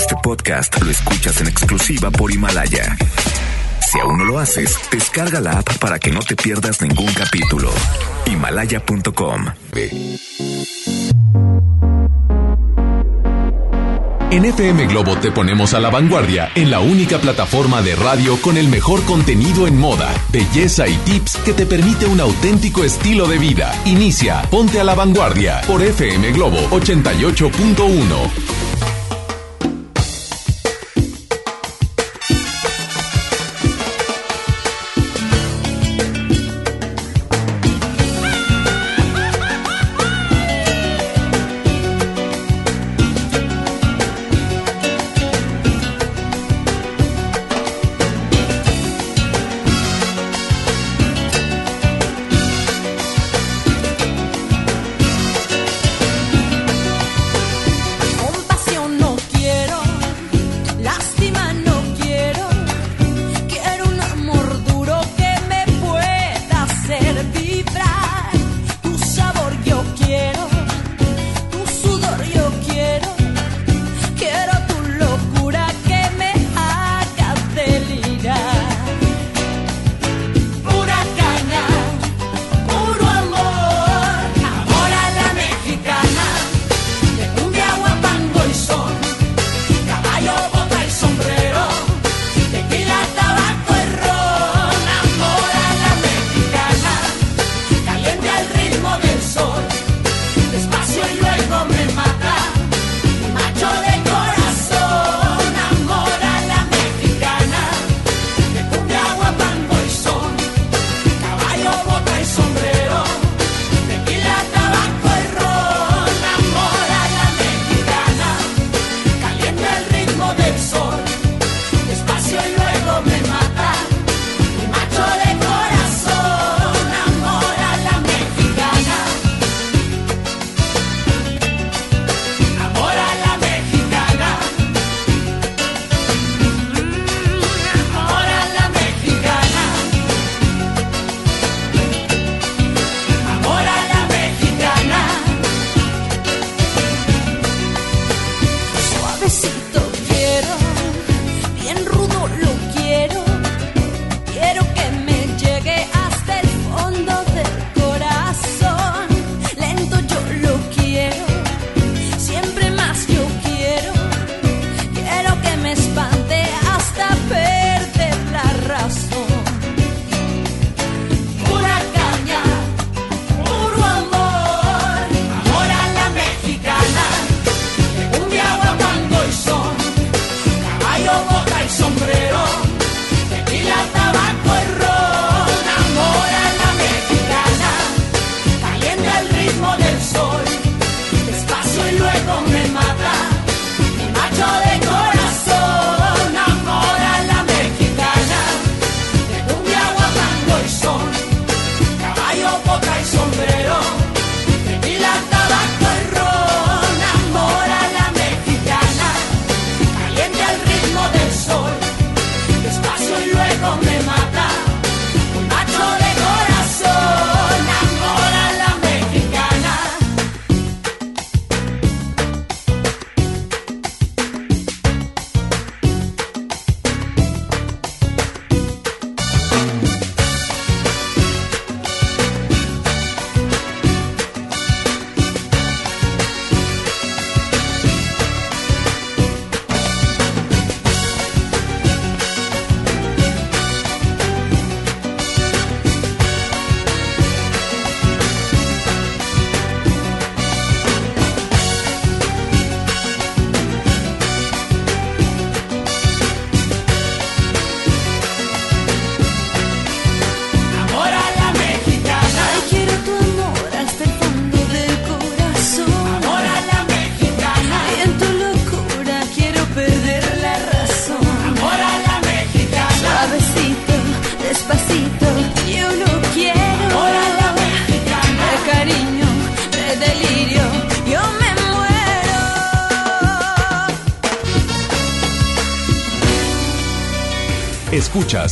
Este podcast lo escuchas en exclusiva por Himalaya. Si aún no lo haces, descarga la app para que no te pierdas ningún capítulo. Himalaya.com. En FM Globo te ponemos a la vanguardia en la única plataforma de radio con el mejor contenido en moda, belleza y tips que te permite un auténtico estilo de vida. Inicia Ponte a la vanguardia por FM Globo 88.1.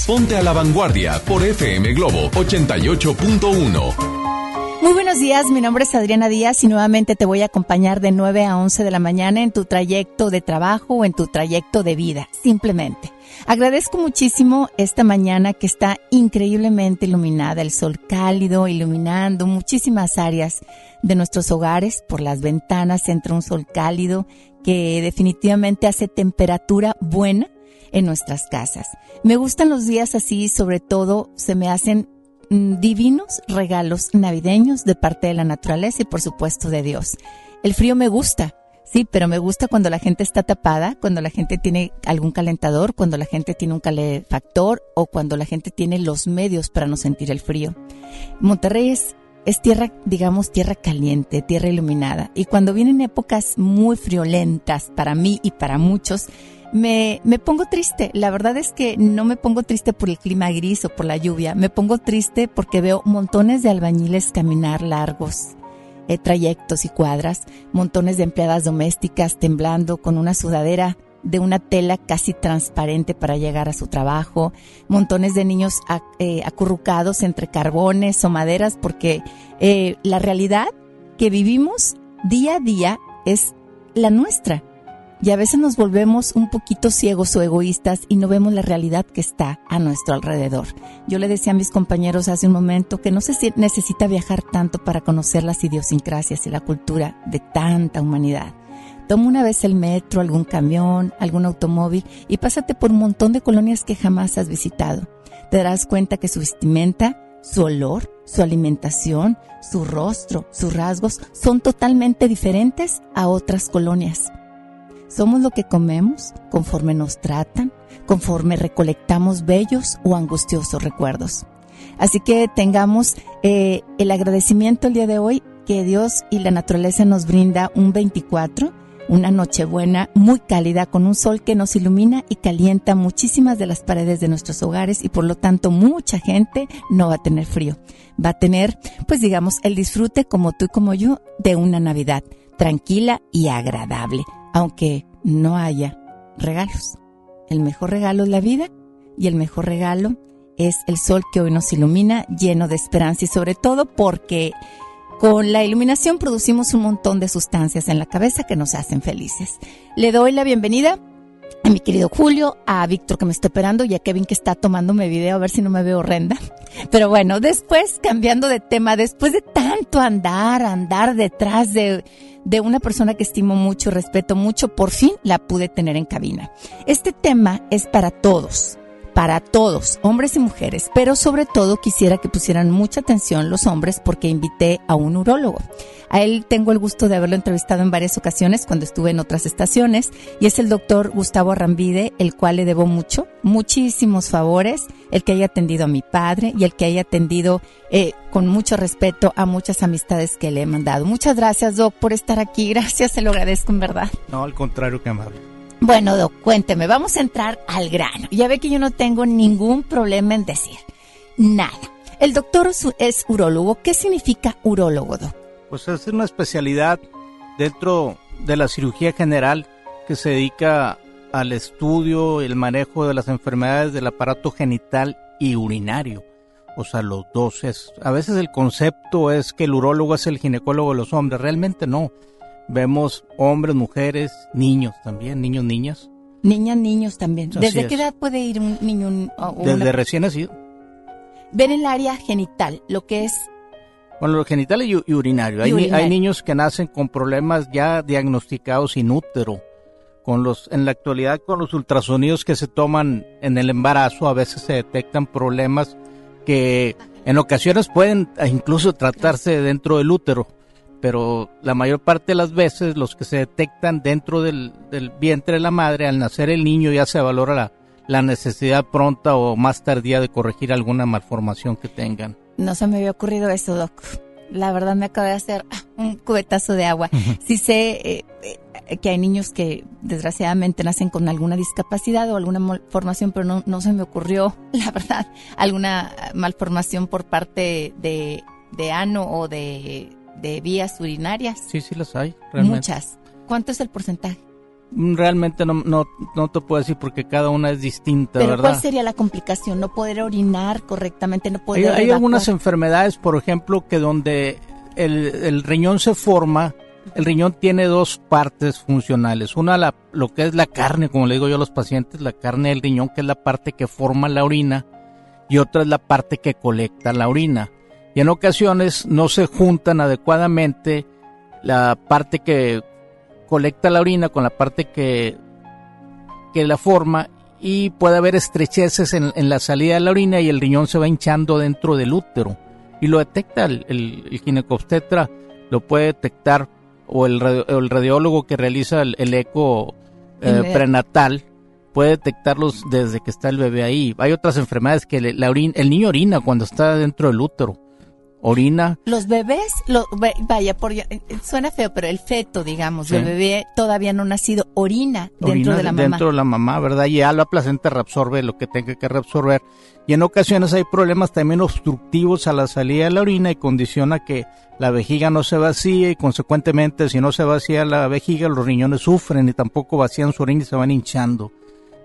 Ponte a la Vanguardia por FM Globo 88.1. Muy buenos días, mi nombre es Adriana Díaz y nuevamente te voy a acompañar de 9 a 11 de la mañana en tu trayecto de trabajo o en tu trayecto de vida, simplemente. Agradezco muchísimo esta mañana que está increíblemente iluminada, el sol cálido iluminando muchísimas áreas de nuestros hogares, por las ventanas entra un sol cálido que definitivamente hace temperatura buena en nuestras casas. Me gustan los días así, sobre todo se me hacen Mm, divinos regalos navideños de parte de la naturaleza y por supuesto de Dios. El frío me gusta, sí, pero me gusta cuando la gente está tapada, cuando la gente tiene algún calentador, cuando la gente tiene un calefactor o cuando la gente tiene los medios para no sentir el frío. Monterrey es, es tierra, digamos, tierra caliente, tierra iluminada. Y cuando vienen épocas muy friolentas para mí y para muchos, me, me pongo triste. La verdad es que no me pongo triste por el clima gris o por la lluvia. Me pongo triste porque veo montones de albañiles caminar largos eh, trayectos y cuadras, montones de empleadas domésticas temblando con una sudadera de una tela casi transparente para llegar a su trabajo, montones de niños eh, acurrucados entre carbones o maderas, porque eh, la realidad que vivimos día a día es la nuestra y a veces nos volvemos un poquito ciegos o egoístas y no vemos la realidad que está a nuestro alrededor. Yo le decía a mis compañeros hace un momento que no se necesita viajar tanto para conocer las idiosincrasias y la cultura de tanta humanidad. Toma una vez el metro, algún camión, algún automóvil y pásate por un montón de colonias que jamás has visitado. Te darás cuenta que su vestimenta, su olor, su alimentación, su rostro, sus rasgos son totalmente diferentes a otras colonias. Somos lo que comemos conforme nos tratan, conforme recolectamos bellos o angustiosos recuerdos. Así que tengamos eh, el agradecimiento el día de hoy que Dios y la naturaleza nos brinda un 24, una noche buena, muy cálida, con un sol que nos ilumina y calienta muchísimas de las paredes de nuestros hogares y por lo tanto mucha gente no va a tener frío. Va a tener, pues digamos, el disfrute como tú y como yo de una Navidad tranquila y agradable aunque no haya regalos. El mejor regalo es la vida y el mejor regalo es el sol que hoy nos ilumina lleno de esperanza y sobre todo porque con la iluminación producimos un montón de sustancias en la cabeza que nos hacen felices. Le doy la bienvenida a mi querido Julio, a Víctor que me está esperando y a Kevin que está tomándome video a ver si no me veo horrenda. Pero bueno, después, cambiando de tema, después de tanto andar, andar detrás de, de una persona que estimo mucho, respeto mucho, por fin la pude tener en cabina. Este tema es para todos para todos, hombres y mujeres, pero sobre todo quisiera que pusieran mucha atención los hombres porque invité a un urólogo. A él tengo el gusto de haberlo entrevistado en varias ocasiones cuando estuve en otras estaciones y es el doctor Gustavo Arrambide, el cual le debo mucho, muchísimos favores, el que haya atendido a mi padre y el que haya atendido eh, con mucho respeto a muchas amistades que le he mandado. Muchas gracias, Doc, por estar aquí. Gracias, se lo agradezco en verdad. No, al contrario, que amable. Bueno, Doc, cuénteme, vamos a entrar al grano. Ya ve que yo no tengo ningún problema en decir nada. El doctor es urólogo. ¿Qué significa urólogo, Doc? Pues es una especialidad dentro de la cirugía general que se dedica al estudio y el manejo de las enfermedades del aparato genital y urinario. O sea, los dos es. A veces el concepto es que el urólogo es el ginecólogo de los hombres. Realmente no. Vemos hombres, mujeres, niños también, niños, niñas. Niñas, niños también. ¿Desde qué edad puede ir un niño? Desde recién nacido. Ver el área genital, lo que es... Bueno, lo genital y, urinario. hay, hay niños que nacen con problemas ya diagnosticados in útero. Con los, en la actualidad, con los ultrasonidos que se toman en el embarazo, a veces se detectan problemas que en ocasiones pueden incluso tratarse dentro del útero pero la mayor parte de las veces los que se detectan dentro del, vientre de la madre, al nacer el niño ya se valora la, la, necesidad pronta o más tardía de corregir alguna malformación que tengan. No se me había ocurrido eso, Doc. La verdad me acaba de hacer ah, un cubetazo de agua. Sí sé eh, eh, que hay niños que desgraciadamente nacen con alguna discapacidad o alguna malformación, pero no, no se me ocurrió, la verdad, alguna malformación por parte de, de ano o de de vías urinarias. Sí, sí las hay. Muchas. ¿Cuánto es el porcentaje? Mm, realmente no, no, no te puedo decir porque cada una es distinta, ¿Pero ¿verdad? ¿Cuál sería la complicación? ¿No poder orinar correctamente? ¿No poder Hay, hay algunas enfermedades, por ejemplo, que donde el, el, riñón se forma, el riñón tiene dos partes funcionales. Una, la, lo que es la carne, como le digo yo a los pacientes, la carne del riñón, que es la parte que forma la orina, y otra es la parte que colecta la orina. Y en ocasiones no se juntan adecuadamente la parte que colecta la orina con la parte que, que la forma y puede haber estrecheces en, en, la salida de la orina y el riñón se va hinchando dentro del útero. Y lo detecta el, el, el ginecobstetra, lo puede detectar, o el, el radiólogo que realiza el, el eco eh, prenatal, puede detectarlos desde que está el bebé ahí. Hay otras enfermedades que la orina, el niño orina cuando está dentro del útero orina. Los bebés, lo, vaya, por, suena feo, pero el feto, digamos, sí. el bebé todavía no nacido, orina dentro orina de la mamá. Dentro de la mamá, ¿verdad? Y ya la placenta reabsorbe lo que tenga que reabsorber. Y en ocasiones hay problemas también obstructivos a la salida de la orina y condiciona que la vejiga no se vacíe y consecuentemente si no se vacía la vejiga los riñones sufren y tampoco vacían su orina y se van hinchando.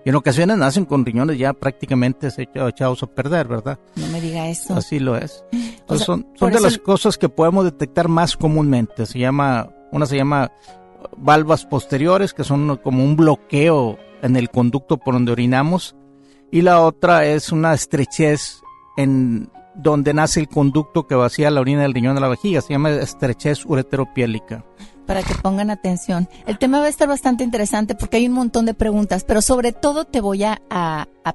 Y en ocasiones nacen con riñones ya prácticamente echados a perder, ¿verdad? No me diga eso. Así lo es. Entonces, o sea, son son de las cosas que podemos detectar más comúnmente. Se llama, una se llama valvas posteriores, que son como un bloqueo en el conducto por donde orinamos. Y la otra es una estrechez en donde nace el conducto que vacía la orina del riñón de la vejiga. Se llama estrechez ureteropiélica para que pongan atención. El tema va a estar bastante interesante porque hay un montón de preguntas, pero sobre todo te voy a,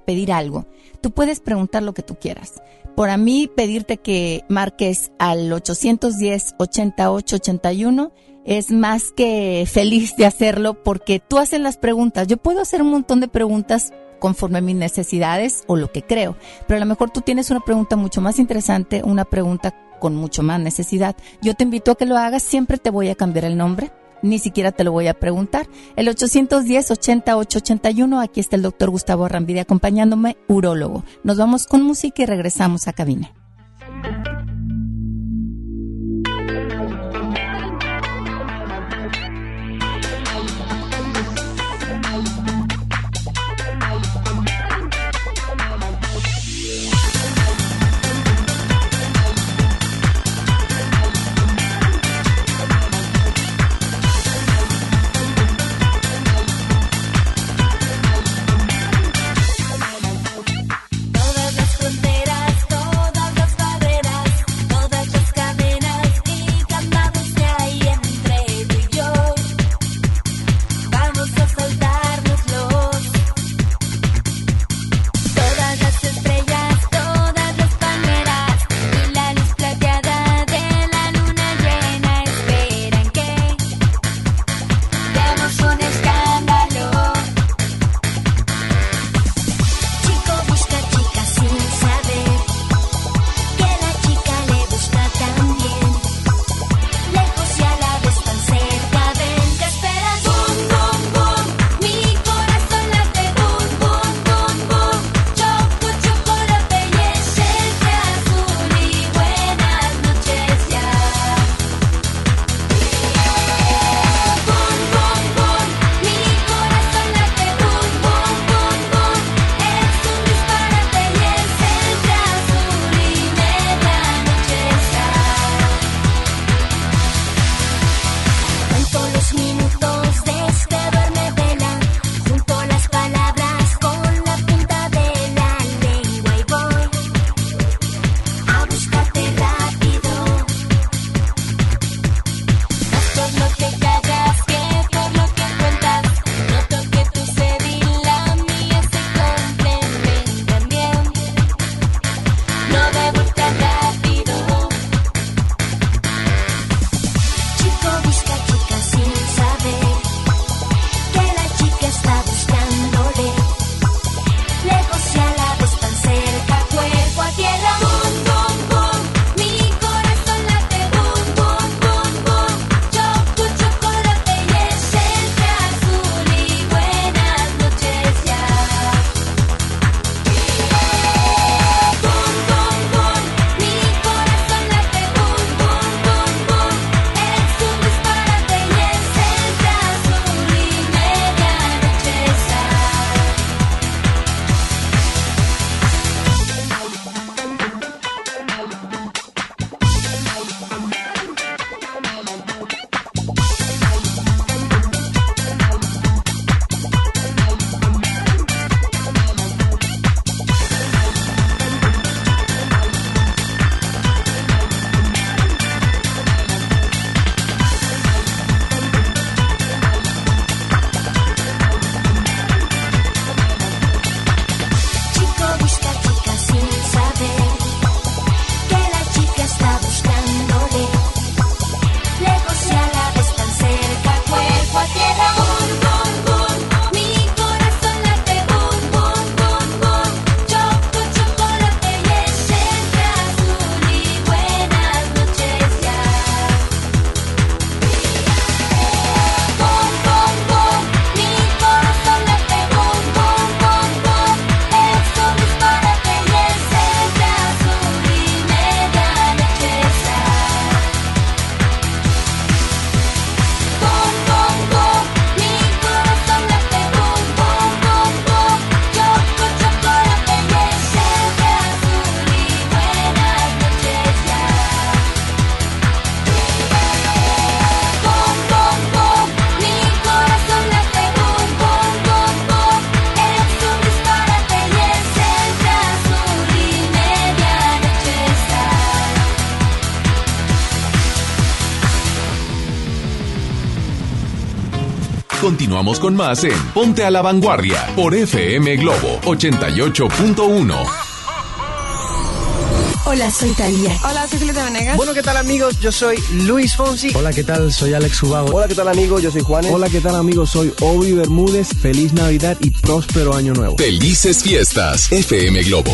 pedir algo. Tú puedes preguntar lo que tú quieras. Por a mí pedirte que marques al 810-8881 es más que feliz de hacerlo porque tú haces las preguntas. Yo puedo hacer un montón de preguntas conforme a mis necesidades o lo que creo, pero a lo mejor tú tienes una pregunta mucho más interesante, una pregunta con mucho más necesidad. Yo te invito a que lo hagas, siempre te voy a cambiar el nombre, ni siquiera te lo voy a preguntar. El 810-8881, aquí está el doctor Gustavo Arrambide acompañándome, urólogo. Nos vamos con música y regresamos a cabina. Continuamos con más en Ponte a la Vanguardia por FM Globo 88.1. Hola, soy Talía. Hola, soy Julieta Venegas. Bueno, ¿qué tal amigos? Yo soy Luis Fonsi. Hola, ¿qué tal? Soy Alex Ubago. Hola, ¿qué tal amigos? Yo soy Juanes. Hola, ¿qué tal amigos? Soy Obi Bermúdez. Feliz Navidad y próspero año nuevo. Felices fiestas, FM Globo.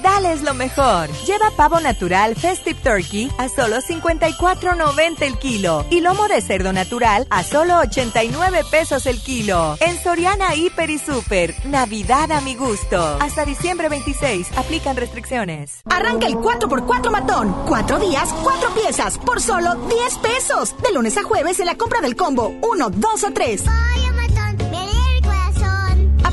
dales lo mejor. Lleva pavo natural Festive Turkey a solo 54.90 el kilo y lomo de cerdo natural a solo 89 pesos el kilo. En Soriana Hiper y Super, Navidad a mi gusto. Hasta diciembre 26, aplican restricciones. Arranca el 4x4 matón. Cuatro días, cuatro piezas, por solo 10 pesos. De lunes a jueves en la compra del combo 1, 2 o 3.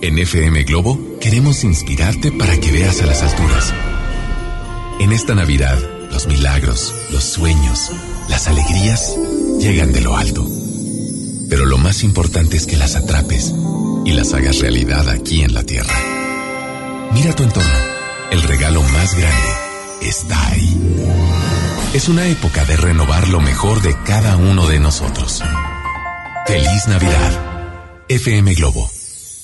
En FM Globo queremos inspirarte para que veas a las alturas. En esta Navidad, los milagros, los sueños, las alegrías llegan de lo alto. Pero lo más importante es que las atrapes y las hagas realidad aquí en la Tierra. Mira tu entorno. El regalo más grande está ahí. Es una época de renovar lo mejor de cada uno de nosotros. Feliz Navidad. FM Globo.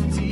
me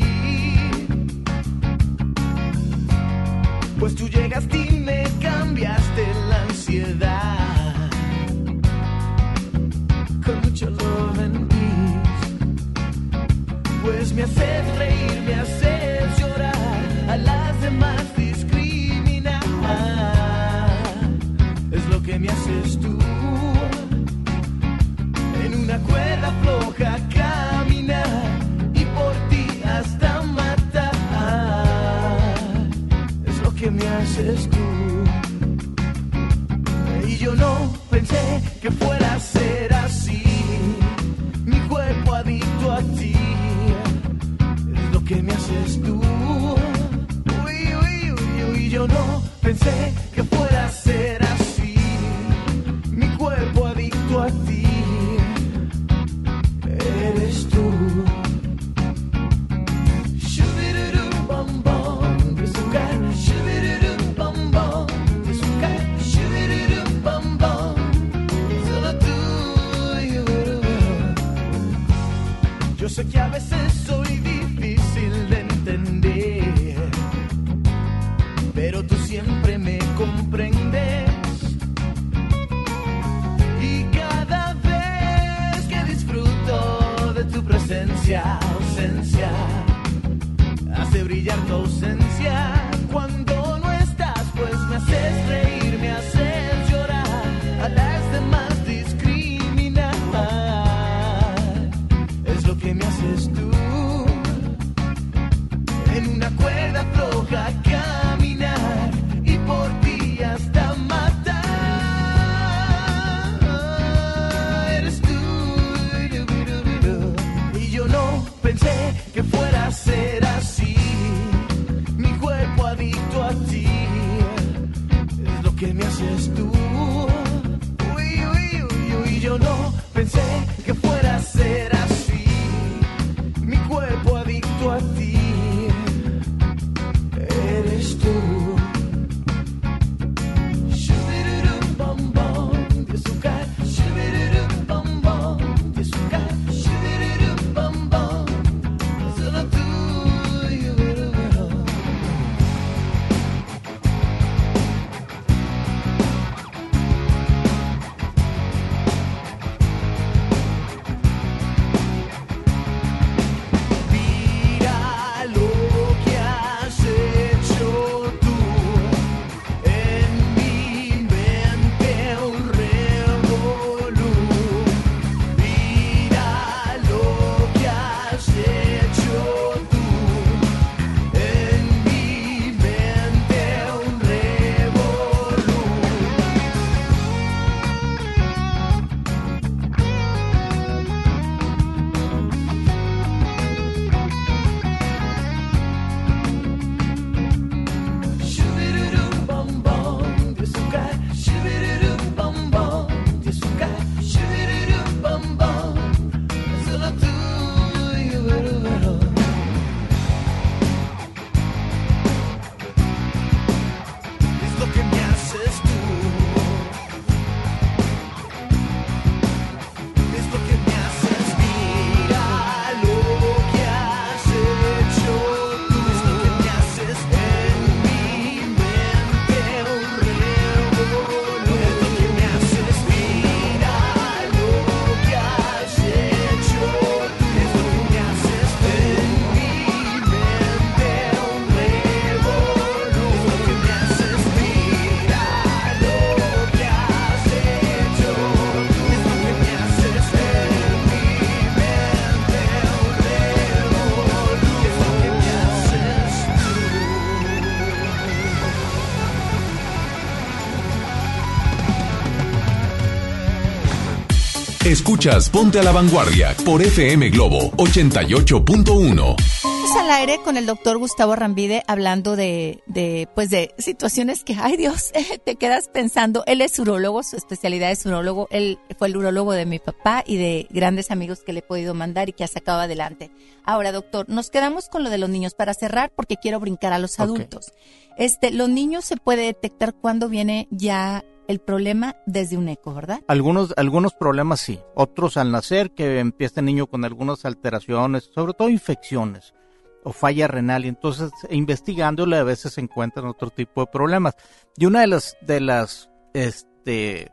Escuchas Ponte a la Vanguardia por FM Globo 88.1. Estamos al aire con el doctor Gustavo Rambide hablando de, de, pues de situaciones que, ay Dios, te quedas pensando. Él es urólogo, su especialidad es urólogo. Él fue el urólogo de mi papá y de grandes amigos que le he podido mandar y que ha sacado adelante. Ahora, doctor, nos quedamos con lo de los niños para cerrar porque quiero brincar a los adultos. Este, los niños se puede detectar cuando viene ya el problema desde un eco, ¿verdad? Algunos, algunos problemas sí, otros al nacer que empieza el niño con algunas alteraciones, sobre todo infecciones o falla renal y entonces investigándole a veces se encuentran otro tipo de problemas. Y una de las de las este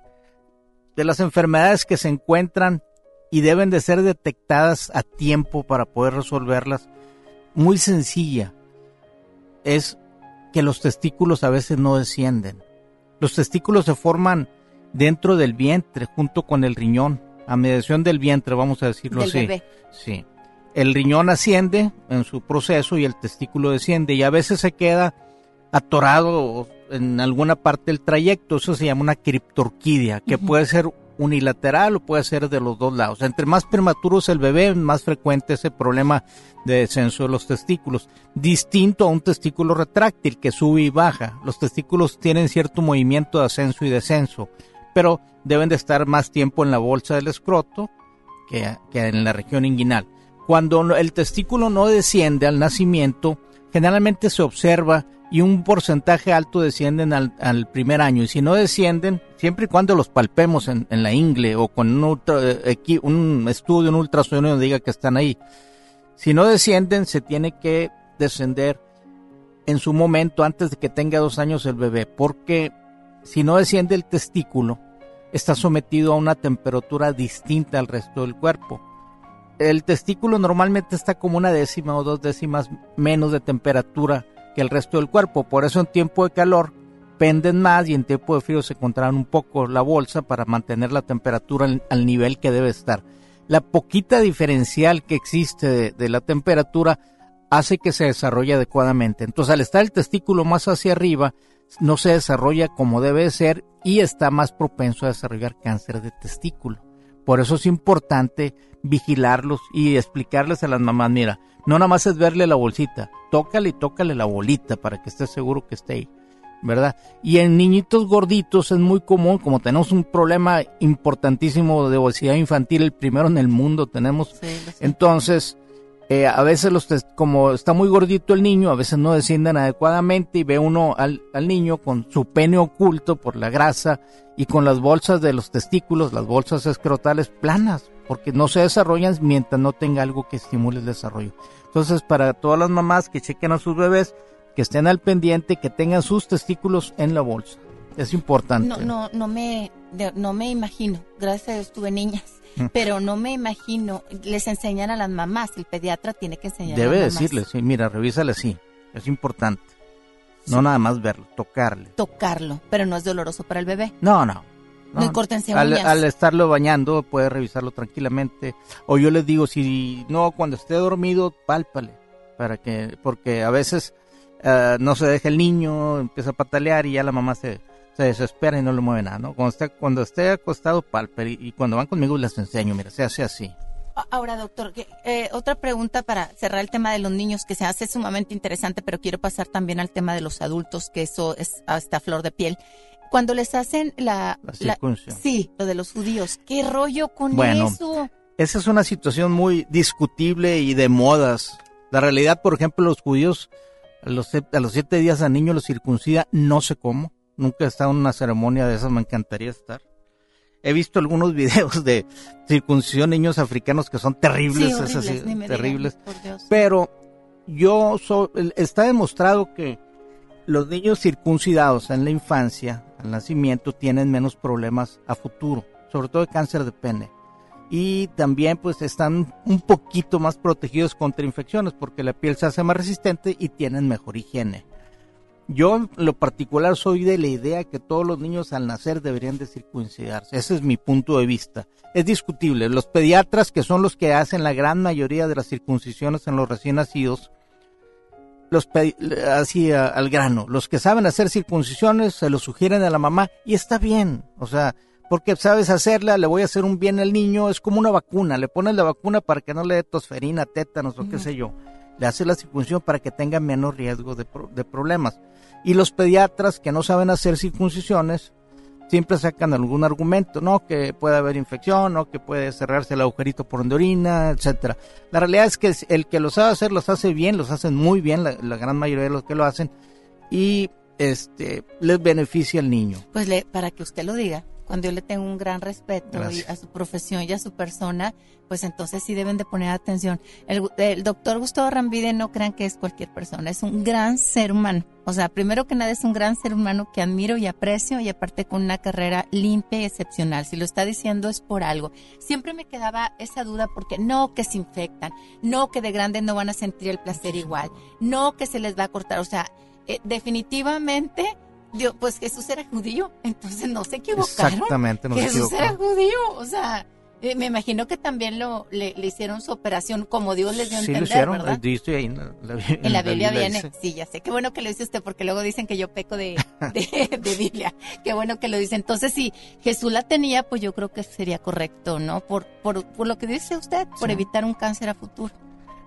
de las enfermedades que se encuentran y deben de ser detectadas a tiempo para poder resolverlas, muy sencilla, es que los testículos a veces no descienden. Los testículos se forman dentro del vientre junto con el riñón, a mediación del vientre, vamos a decirlo Del así. bebé. Sí. El riñón asciende en su proceso y el testículo desciende y a veces se queda atorado en alguna parte del trayecto. Eso se llama una criptorquidia, que puede ser unilateral o puede ser de los dos lados. Entre más prematuro es el bebé, más frecuente es el problema de descenso de los testículos. Distinto a un testículo retráctil que sube y baja. Los testículos tienen cierto movimiento de ascenso y descenso, pero deben de estar más tiempo en la bolsa del escroto que en la región inguinal. Cuando el testículo no desciende al nacimiento, generalmente se observa y un porcentaje alto descienden al, primer año. Y si no descienden, siempre y cuando los palpemos en, la ingle o con un, ultra, un estudio, un ultrasonido diga que están ahí. Si no descienden, se tiene que descender en su momento antes de que tenga dos años el bebé, porque si no desciende el testículo, está sometido a una temperatura distinta al resto del cuerpo. El testículo normalmente está como una décima o dos décimas menos de temperatura que el resto del cuerpo. Por eso en tiempo de calor penden más y en tiempo de frío se contraen un poco la bolsa para mantener la temperatura al, nivel que debe estar. La poquita diferencial que existe de, de, la temperatura hace que se desarrolle adecuadamente. Entonces al estar el testículo más hacia arriba, no se desarrolla como debe ser y está más propenso a desarrollar cáncer de testículo. Por eso es importante vigilarlos y explicarles a las mamás, mira, no nada más es verle la bolsita, tócale y tócale la bolita para que estés seguro que esté ahí, ¿verdad? Y en niñitos gorditos es muy común, como tenemos un problema importantísimo de obesidad infantil, el primero en el mundo tenemos, sí, entonces eh, a veces los como está muy gordito el niño, a veces no descienden adecuadamente y ve uno al, al, niño con su pene oculto por la grasa y con las bolsas de los testículos, las bolsas escrotales planas, porque no se desarrollan mientras no tenga algo que estimule el desarrollo. Entonces, para todas las mamás que chequen a sus bebés, que estén al pendiente, que tengan sus testículos en la bolsa. Es importante. No, no, no me, no me imagino. Gracias a Dios tuve niñas pero no me imagino, les enseñan a las mamás, el pediatra tiene que enseñar Debe a las decirles, sí, mira, revísale así, es importante. No nada más verlo, tocarle. Tocarlo, pero no es doloroso para el bebé. No, no. No, no córtense al, uñas. al estarlo bañando, puede revisarlo tranquilamente. O yo les digo, si no, cuando esté dormido, pálpale. Para que, porque a veces uh, no se deja el niño, empieza a patalear y ya la mamá se, se desespera y no le mueve nada, ¿no? Cuando esté, cuando esté acostado, palper y, y cuando van conmigo les enseño, mira, se hace así. Ahora, doctor, eh, otra pregunta para cerrar el tema de los niños que se hace sumamente interesante, pero quiero pasar también al tema de los adultos, que eso es hasta flor de piel. Cuando les hacen la... La circuncisión. Sí, lo de los judíos. ¿Qué rollo con bueno, eso? Esa es una situación muy discutible y de modas. La realidad, por ejemplo, los judíos a los, a los siete días al niño los circuncida, no sé cómo. Nunca he estado en una ceremonia de esas, me encantaría estar. He visto algunos videos de circuncisión de niños africanos que son terribles, sí, horribles, así, ni me terribles. Digan, Pero yo so, está demostrado que los niños circuncidados en la infancia, al nacimiento, tienen menos problemas a futuro, sobre todo de cáncer de pene. Y también pues están un poquito más protegidos contra infecciones porque la piel se hace más resistente y tienen mejor higiene. Yo en lo particular soy de la idea que todos los niños al nacer deberían de circuncidarse. Ese es mi punto de vista. Es discutible. Los pediatras, que son los que hacen la gran mayoría de las circuncisiones en los recién nacidos, los así a, al grano, los que saben hacer circuncisiones se lo sugieren a la mamá y está bien. O sea, porque sabes hacerla, le voy a hacer un bien al niño, es como una vacuna. Le pones la vacuna para que no le dé tosferina, tétanos o qué sé yo. Le hace la circuncisión para que tenga menos riesgo de, de problemas. Y los pediatras que no saben hacer circuncisiones siempre sacan algún argumento, ¿no? Que puede haber infección, ¿no? Que puede cerrarse el agujerito por donde orina, etcétera. La realidad es que el que lo sabe hacer los hace bien, los hacen muy bien, la, la gran mayoría de los que lo hacen, y este les beneficia al niño. Pues le, para que usted lo diga, cuando yo le tengo un gran respeto y a su profesión y a su persona, pues entonces sí deben de poner atención. El, el, doctor Gustavo Rambide no crean que es cualquier persona, es un gran ser humano. O sea, primero que nada es un gran ser humano que admiro y aprecio y aparte con una carrera limpia y excepcional. Si lo está diciendo es por algo. Siempre me quedaba esa duda porque no que se infectan, no que de grandes no van a sentir el placer igual, no que se les va a cortar. O sea, eh, definitivamente Dios, pues Jesús era judío, entonces no se equivocaron. Exactamente, no Jesús se era judío, o sea, Eh, Me imagino que también lo le, le hicieron su operación como Dios les dio a Sí, lo entender, hicieron. ¿verdad? Dice ahí en la, la- En la Biblia viene, dice. sí, ya sé. Qué bueno que lo dice usted, porque luego dicen que yo peco de, de, de Biblia. Qué bueno que lo dice. Entonces, si Jesús la tenía, pues yo creo que sería correcto, ¿no? Por, por, por lo que dice usted, por Sí. evitar un cáncer a futuro.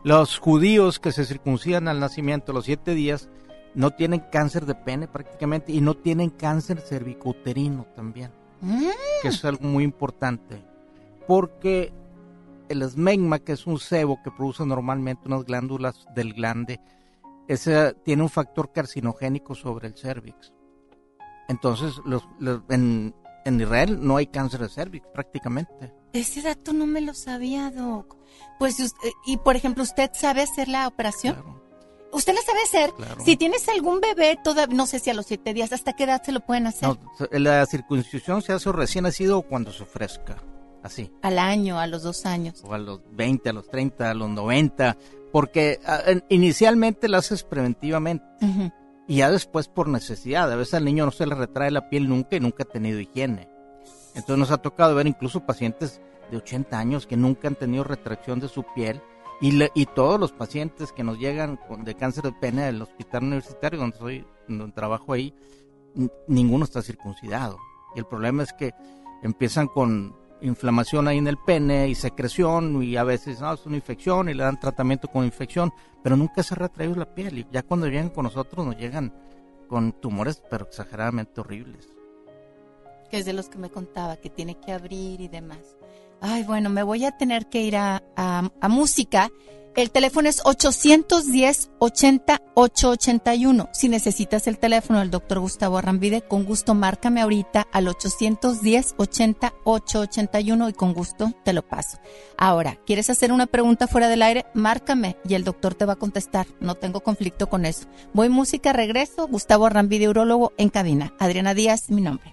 Los judíos que se circuncidan al nacimiento, los siete días, no tienen cáncer de pene prácticamente y no tienen cáncer cervicuterino también, Mm, que es algo muy importante. Porque el esmegma, que es un sebo que produce normalmente unas glándulas del glande, ese tiene un factor carcinogénico sobre el cervix. Entonces, los, los- en, en Israel no hay cáncer de cervix prácticamente. ese dato no me lo sabía, Doc. Pues, y por ejemplo, ¿usted sabe hacer la operación? ¿Usted la sabe hacer? Claro. Si tienes algún bebé, toda, no sé si a los siete días, ¿hasta qué edad se lo pueden hacer? No, la circuncisión se hace recién nacido o cuando se ofrezca, así. Al año, a los dos años. o a los 20, a los 30, a los 90, porque ah, en- inicialmente lo haces preventivamente Ujú. y ya después por necesidad. A veces al niño no se le retrae la piel nunca y nunca ha tenido higiene. Entonces nos ha tocado ver incluso pacientes de 80 años que nunca han tenido retracción de su piel y, le- y todos los pacientes que nos llegan con- de cáncer de pene del hospital universitario donde soy, donde trabajo ahí, ninguno está circuncidado. Y el problema es que empiezan con inflamación ahí en el pene y secreción y a veces no, es una infección y le dan tratamiento con infección, pero nunca se ha retraído la piel y ya cuando llegan con nosotros nos llegan con tumores pero exageradamente horribles. que es de los que me contaba, que tiene que abrir y demás. Ay, bueno, me voy a tener que ir a, a- música. El teléfono es 810-80-881. Si necesitas el teléfono del doctor Gustavo Arrambide, con gusto márcame ahorita al 810-80-881 y con gusto te lo paso. Ahora, ¿quieres hacer una pregunta fuera del aire? Márcame y el doctor te va a contestar. No tengo conflicto con eso. Voy música, regreso. Gustavo Arrambide, urólogo en cabina. Adriana Díaz, mi nombre.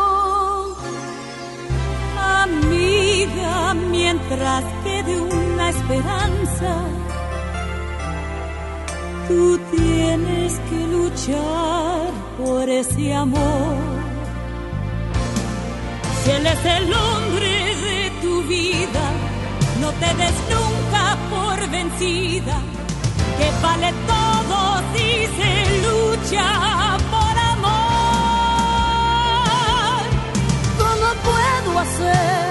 Amiga, mientras quede una esperanza, tú tienes que luchar por ese amor. Si él es el hombre de tu vida, no te des nunca por vencida, que vale todo si se lucha puedo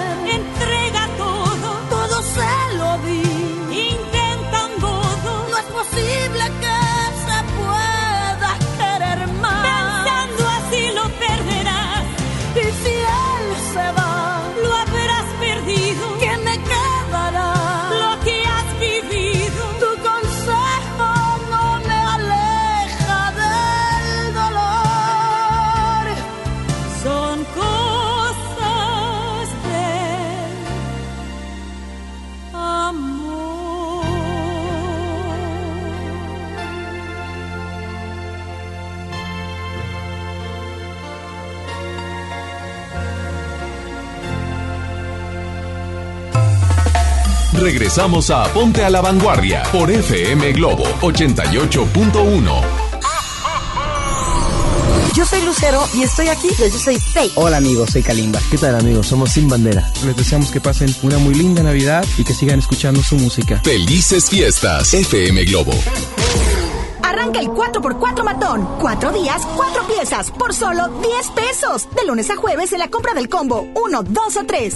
Posible que Regresamos a Ponte a la Vanguardia por FM Globo 88.1. Yo soy Lucero y estoy aquí. Yo soy Faye. Hola amigos, soy Kalimba. ¿Qué tal amigos? Somos Sin Bandera. Les deseamos que pasen una muy linda Navidad y que sigan escuchando su música. Felices fiestas, FM Globo. Arranca el 4x4 matón. Cuatro días, cuatro piezas, por solo 10 pesos. De lunes a jueves en la compra del combo 1, 2 o 3.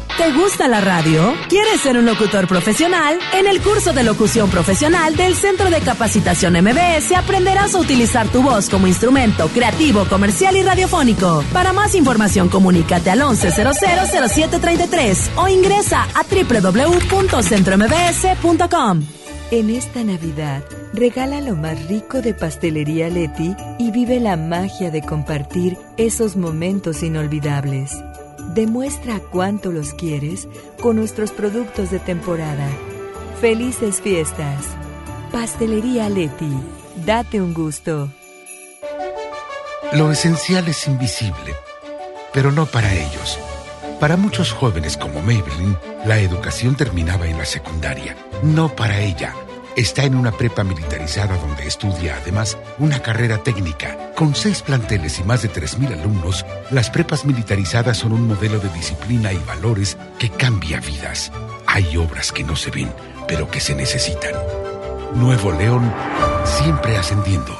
¿Te gusta la radio? ¿Quieres ser un locutor profesional? En el curso de locución profesional del Centro de Capacitación MBS aprenderás a utilizar tu voz como instrumento creativo, comercial y radiofónico. Para más información, comunícate al 11000733 o ingresa a www.centrombs.com. En esta Navidad, regala lo más rico de Pastelería Leti y vive la magia de compartir esos momentos inolvidables. Demuestra cuánto los quieres con nuestros productos de temporada. Felices fiestas. Pastelería Leti. Date un gusto. Lo esencial es invisible, pero no para ellos. Para muchos jóvenes como Maybelline, la educación terminaba en la secundaria. No para ella. Está en una prepa militarizada donde estudia además una carrera técnica. Con seis planteles y más de 3.000 alumnos, las prepas militarizadas son un modelo de disciplina y valores que cambia vidas. Hay obras que no se ven, pero que se necesitan. Nuevo León, siempre ascendiendo.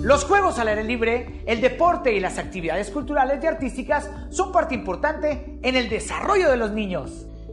Los juegos al aire libre, el deporte y las actividades culturales y artísticas son parte importante en el desarrollo de los niños.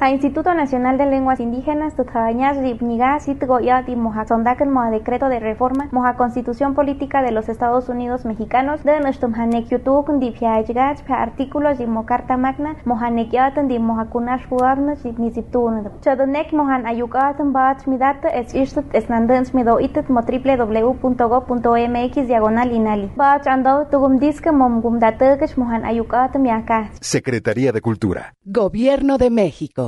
A Instituto Nacional de Lenguas Indígenas, Tutjañas, Ripniga, Sitgoyat y Moja Sondaken Moja Decreto de Reforma, Moja Constitución Política de los Estados Unidos Mexicanos, de Nustum Hanek Yutuk, Dipiagach, Artículos y Mocarta Magna, Moja Nekyatan, Di Moja Kunash Huagnas y Nisiptun. Chodonek Mojan Ayukatan Bat Midata, es Ishtut, es Nandans Mido Itet, Mo www.go.mx, diagonal Inali. Bach Ando, Tugum Diska, Mom Gumdatekesh, Mojan Ayukatan Miaka. Secretaría de Cultura. Gobierno de México.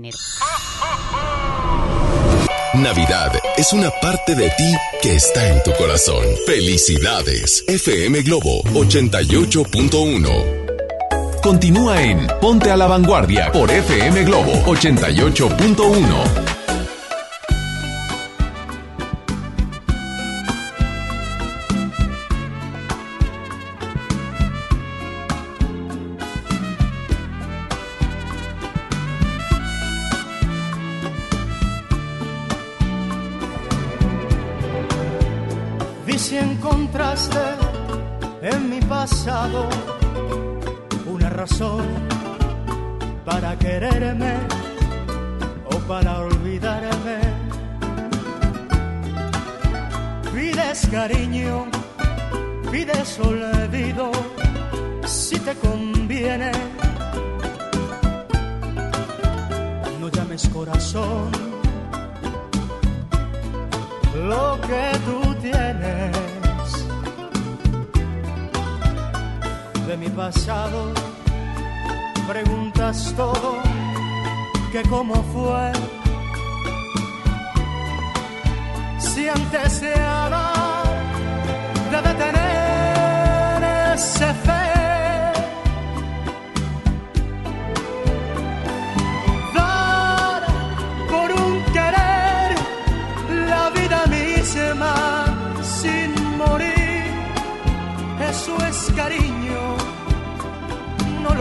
Navidad es una parte de ti que está en tu corazón. Felicidades. FM Globo 88.1. Continúa en Ponte a la Vanguardia por FM Globo 88.1. en mi pasado una razón para quererme o para olvidarme. Pides cariño, pides olvido, si te conviene. No llames corazón lo que tú tienes mi pasado. Preguntas todo, que cómo fue. Si antes de amar debe tener ese fe. Dar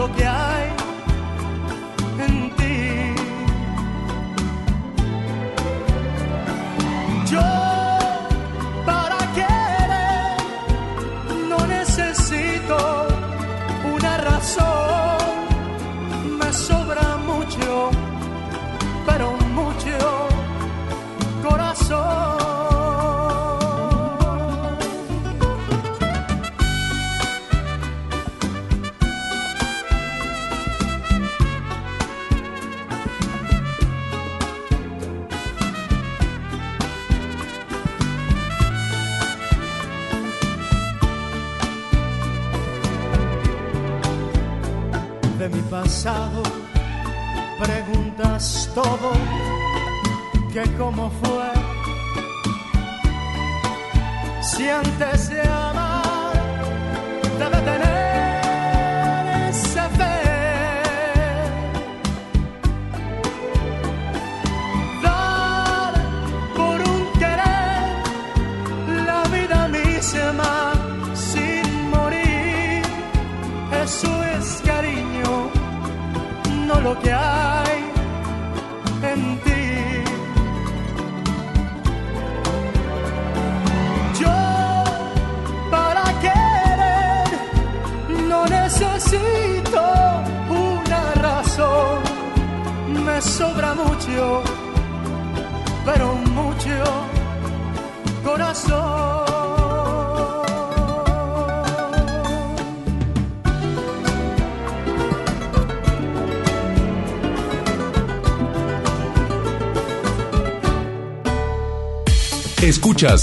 lo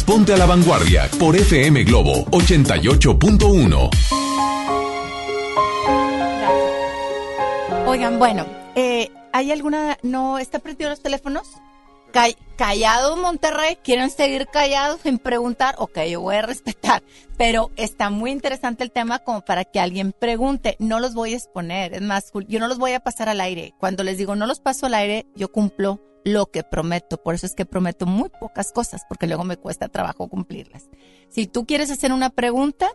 Ponte a la Vanguardia por FM Globo 88.1. Oigan, bueno, eh, ¿hay alguna, no, está prendido los teléfonos? Ca- callado Monterrey, quieren seguir callados sin preguntar, ok, yo voy a respetar, pero está muy interesante el tema como para que alguien pregunte, no los voy a exponer, es más, yo no los voy a pasar al aire, cuando les digo no los paso al aire, yo cumplo lo que prometo, por eso es que prometo muy pocas cosas, porque luego me cuesta trabajo cumplirlas. Si tú quieres hacer una pregunta,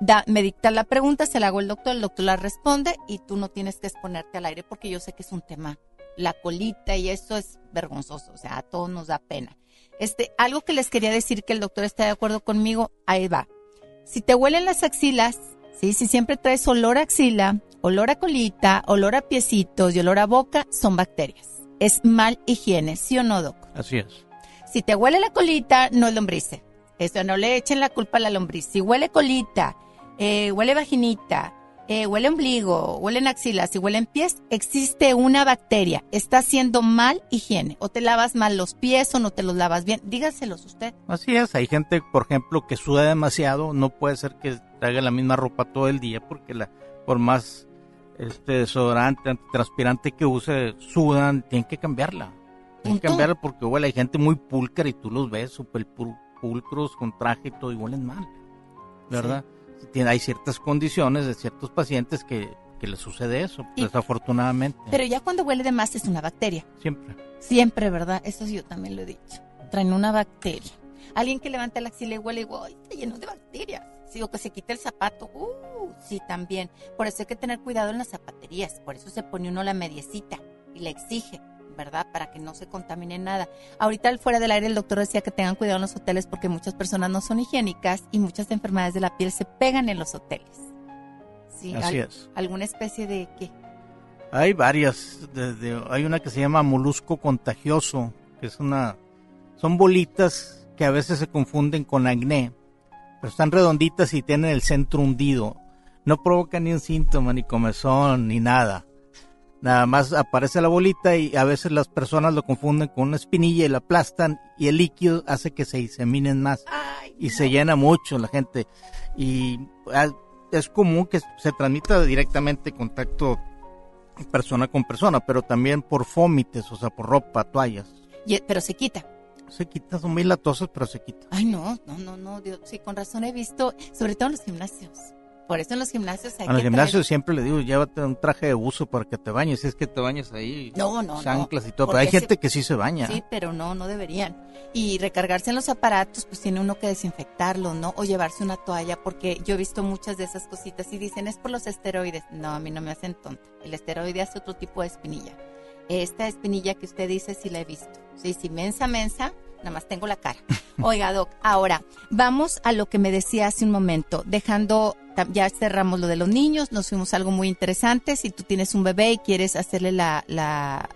da, me dicta la pregunta, se la hago el doctor, el doctor la responde y tú no tienes que exponerte al aire porque yo sé que es un tema, la colita y eso es vergonzoso, o sea, a todos nos da pena. Este, algo que les quería decir que el doctor está de acuerdo conmigo, ahí va. Si te huelen las axilas, sí, si siempre traes olor a axila, olor a colita, olor a piecitos y olor a boca, son bacterias. Es mal higiene, ¿sí o no, doc? Así es. Si te huele la colita, no es lombrice. Eso no le echen la culpa a la lombriz. Si huele colita, eh, huele vaginita, eh, huele ombligo, huelen axilas, si huelen pies, existe una bacteria. Está haciendo mal higiene. O te lavas mal los pies o no te los lavas bien. Dígaselos usted. Así es, hay gente, por ejemplo, que suda demasiado, no puede ser que traiga la misma ropa todo el día porque la por más este desodorante, antitranspirante que use, sudan, tienen que cambiarla. Tienen que cambiarla porque huele, hay gente muy pulcra y tú los ves súper pul- pulcros con traje y todo y huelen mal, ¿verdad? Tiene- hay ciertas condiciones de ciertos pacientes que, que les sucede eso, Y- desafortunadamente. Pero ya cuando huele de más es una bacteria. Siempre. Siempre, ¿verdad? Eso sí, yo también lo he dicho. Traen una bacteria. Alguien que levanta la axila y huele y "Ay, está lleno de bacterias. Sí, o que se quita el zapato. Uh, sí, también. Por eso hay que tener cuidado en las zapaterías. Por eso se pone uno la mediecita y le exige. ¿Verdad? Para que no se contamine nada. Ahorita al fuera del aire el doctor decía que tengan cuidado en los hoteles porque muchas personas no son higiénicas y muchas enfermedades de la piel se pegan en los hoteles. Sí, Así al- es. ¿Alguna especie de qué? Hay varias. hay una que se llama molusco contagioso, que es una. Son bolitas que a veces se confunden con acné, pero están redonditas y tienen el centro hundido. No provocan ni un síntoma, ni comezón, ni nada. Nada más aparece la bolita y a veces las personas lo confunden con una espinilla y la aplastan y el líquido hace que se diseminen más y se llena mucho la gente. Y ah, es común que se transmita directamente contacto persona con persona, pero también por fómites, o sea, por ropa, toallas. Y- pero se quita. Se quita, son muy latosos, pero se quita. Ay, no, no, no, no, Dios, sí, con razón he visto, sobre todo en los gimnasios. Por eso en los gimnasios hay En el que gimnasio traer- siempre le digo, llévate un traje de buzo para que te bañes, si es que te bañas ahí, No, no, no. chanclas y todo, pero hay gente que sí se baña. Sí, pero no, no deberían. Y recargarse en los aparatos, pues tiene uno que desinfectarlo, ¿no? O llevarse una toalla, porque yo he visto muchas de esas cositas y dicen, es por los esteroides. No, a mí no me hacen tonta. El esteroide hace otro tipo de espinilla. Esta espinilla que usted dice sí la he visto. Sí, sí, mensa, mensa, nada más tengo la cara. Oiga, Doc, ahora, vamos a lo que me decía hace un momento, dejando, ya cerramos lo de los niños, nos fuimos a algo muy interesante. Si tú tienes un bebé y quieres hacerle la, la,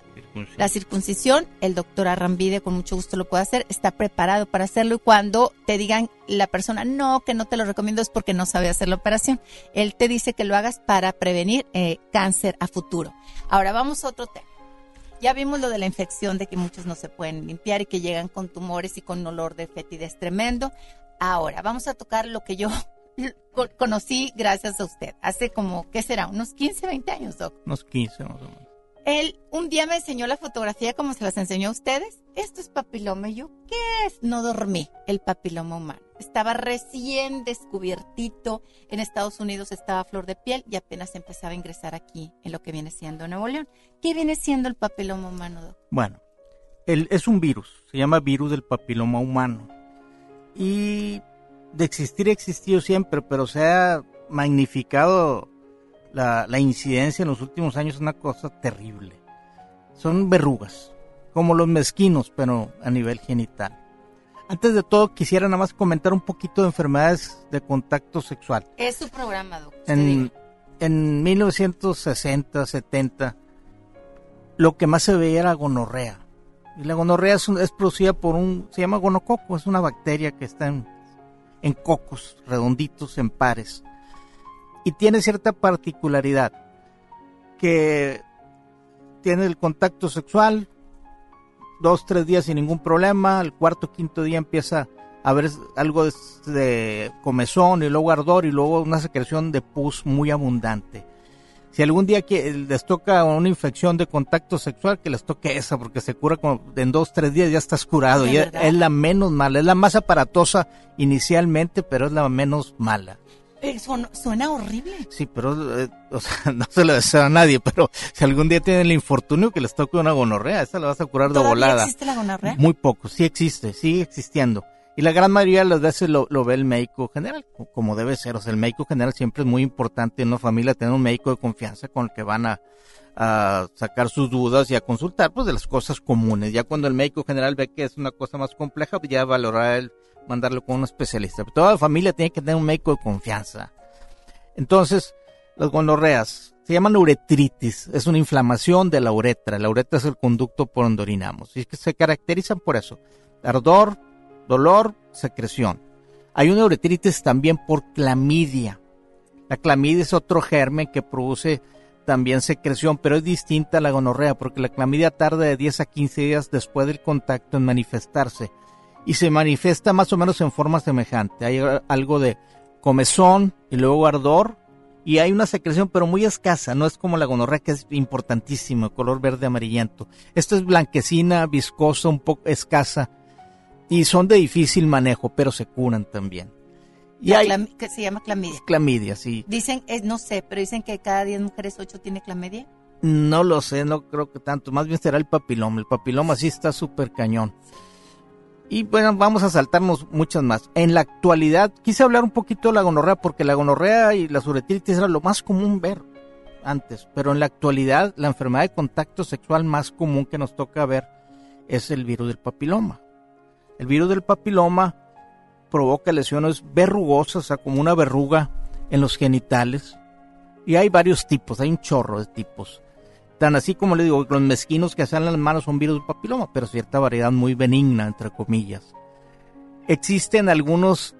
la circuncisión, el doctor Arrambide con mucho gusto lo puede hacer, está preparado para hacerlo y cuando te digan la persona no, que no te lo recomiendo es porque no sabe hacer la operación, él te dice que lo hagas para prevenir eh, cáncer a futuro. Ahora vamos a otro tema. Ya vimos lo de la infección, de que muchos no se pueden limpiar y que llegan con tumores y con olor de fétides tremendo. Ahora, vamos a tocar lo que yo conocí gracias a usted. Hace como, ¿qué será? Unos 15, 20 años, Doc. Unos 15 más o menos. Él un día me enseñó la fotografía como se las enseñó a ustedes. Esto es papiloma. Y yo, ¿qué es? No dormí. El papiloma humano. Estaba recién descubiertito. En Estados Unidos estaba a flor de piel y apenas empezaba a ingresar aquí en lo que viene siendo Nuevo León. ¿Qué viene siendo el papiloma humano, Doc? Bueno, el- es un virus, se llama virus del papiloma humano. Y de existir existido siempre, pero se ha magnificado la, la incidencia en los últimos años, es una cosa terrible. Son verrugas, como los mezquinos, pero a nivel genital. Antes de todo, quisiera nada más comentar un poquito de enfermedades de contacto sexual. Es su programa, Doc. Usted En, en 1960, 70, lo que más se veía era gonorrea. Y la gonorrea es, es producida por un, se llama gonococo, es una bacteria que está en, en cocos redonditos, en pares. Y tiene cierta particularidad, que tiene el contacto sexual, dos, tres días sin ningún problema, al cuarto, quinto día empieza a haber algo de, de comezón y luego ardor y luego una secreción de pus muy abundante. Si algún día que les toca una infección de contacto sexual, que les toque esa, porque se cura en dos, tres días ya estás curado. ¿De Y es, la menos mala, es la más aparatosa inicialmente, pero es la menos mala. Eh, suena, horrible. Sí, pero eh, o sea, no se lo deseo a nadie, pero si algún día tienen el infortunio que les toque una gonorrea, esa la vas a curar de ¿Todavía volada. existe la gonorrea? Muy poco, sí existe, sigue existiendo. Y la gran mayoría de las veces lo, ve el médico general, co- como debe ser. O sea, el médico general siempre es muy importante en una familia tener un médico de confianza con el que van a, a sacar sus dudas y a consultar pues de las cosas comunes. Ya cuando el médico general ve que es una cosa más compleja, pues ya valorará el mandarlo con un especialista. Pero toda la familia tiene que tener un médico de confianza. Entonces, las gonorreas se llaman uretritis, es una inflamación de la uretra. La uretra es el conducto por donde orinamos. Y es que se caracterizan por eso. Ardor, dolor, secreción. Hay una uretritis también por clamidia. La clamidia es otro germen que produce también secreción, pero es distinta a la gonorrea porque la clamidia tarda de 10 a 15 días después del contacto en manifestarse y se manifiesta más o menos en forma semejante. Hay algo de comezón y luego ardor y hay una secreción pero muy escasa, no es como la gonorrea que es importantísima, color verde amarillento. Esto es blanquecina, viscosa, un poco escasa y son de difícil manejo, pero se curan también. Y hay que se llama clamidia. clamidia, sí. Dicen, eh, no sé, pero dicen que cada 10 mujeres 8 tiene clamidia. No lo sé, no creo que tanto. Más bien será el papiloma. El papiloma sí está súper cañón. Y bueno, vamos a saltarnos muchas más. En la actualidad, quise hablar un poquito de la gonorrea porque la gonorrea y la uretritis era lo más común ver antes, pero en la actualidad la enfermedad de contacto sexual más común que nos toca ver es el virus del papiloma. El virus del papiloma provoca lesiones verrugosas, o sea, como una verruga en los genitales. Y hay varios tipos, hay un chorro de tipos. Tan así como le digo, los mezquinos que hacen las manos son virus del papiloma, pero cierta variedad muy benigna, entre comillas. Existen algunos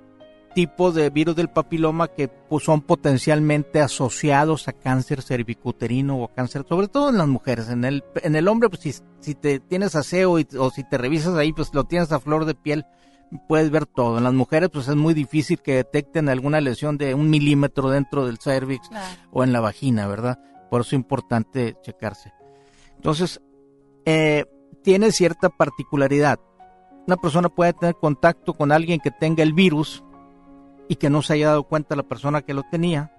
tipos de virus del papiloma que pues, son potencialmente asociados a cáncer cervicuterino o cáncer, sobre todo en las mujeres. En el, en el hombre, pues si, si te tienes aseo y- o si te revisas ahí, pues lo tienes a flor de piel, puedes ver todo. En las mujeres, pues es muy difícil que detecten alguna lesión de un milímetro dentro del cervix o en la vagina, ¿verdad? Por eso es importante checarse. Entonces, eh, tiene cierta particularidad. Una persona puede tener contacto con alguien que tenga el virus y que no se haya dado cuenta la persona que lo tenía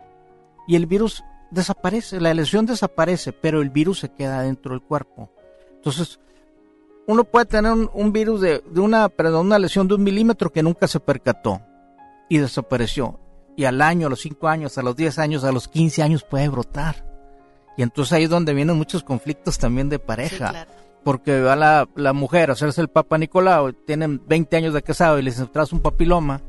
y el virus desaparece, la lesión desaparece, pero el virus se queda dentro del cuerpo. Entonces, uno puede tener un, un virus de, de una, perdón, una lesión de un milímetro que nunca se percató y desapareció. Y al año, a los 5 años, a los 10 años, a los 15 años puede brotar. Y entonces ahí es donde vienen muchos conflictos también de pareja. Porque va la, la mujer a hacerse el Papa Nicolau, tienen 20 años de casado y les traes un papiloma.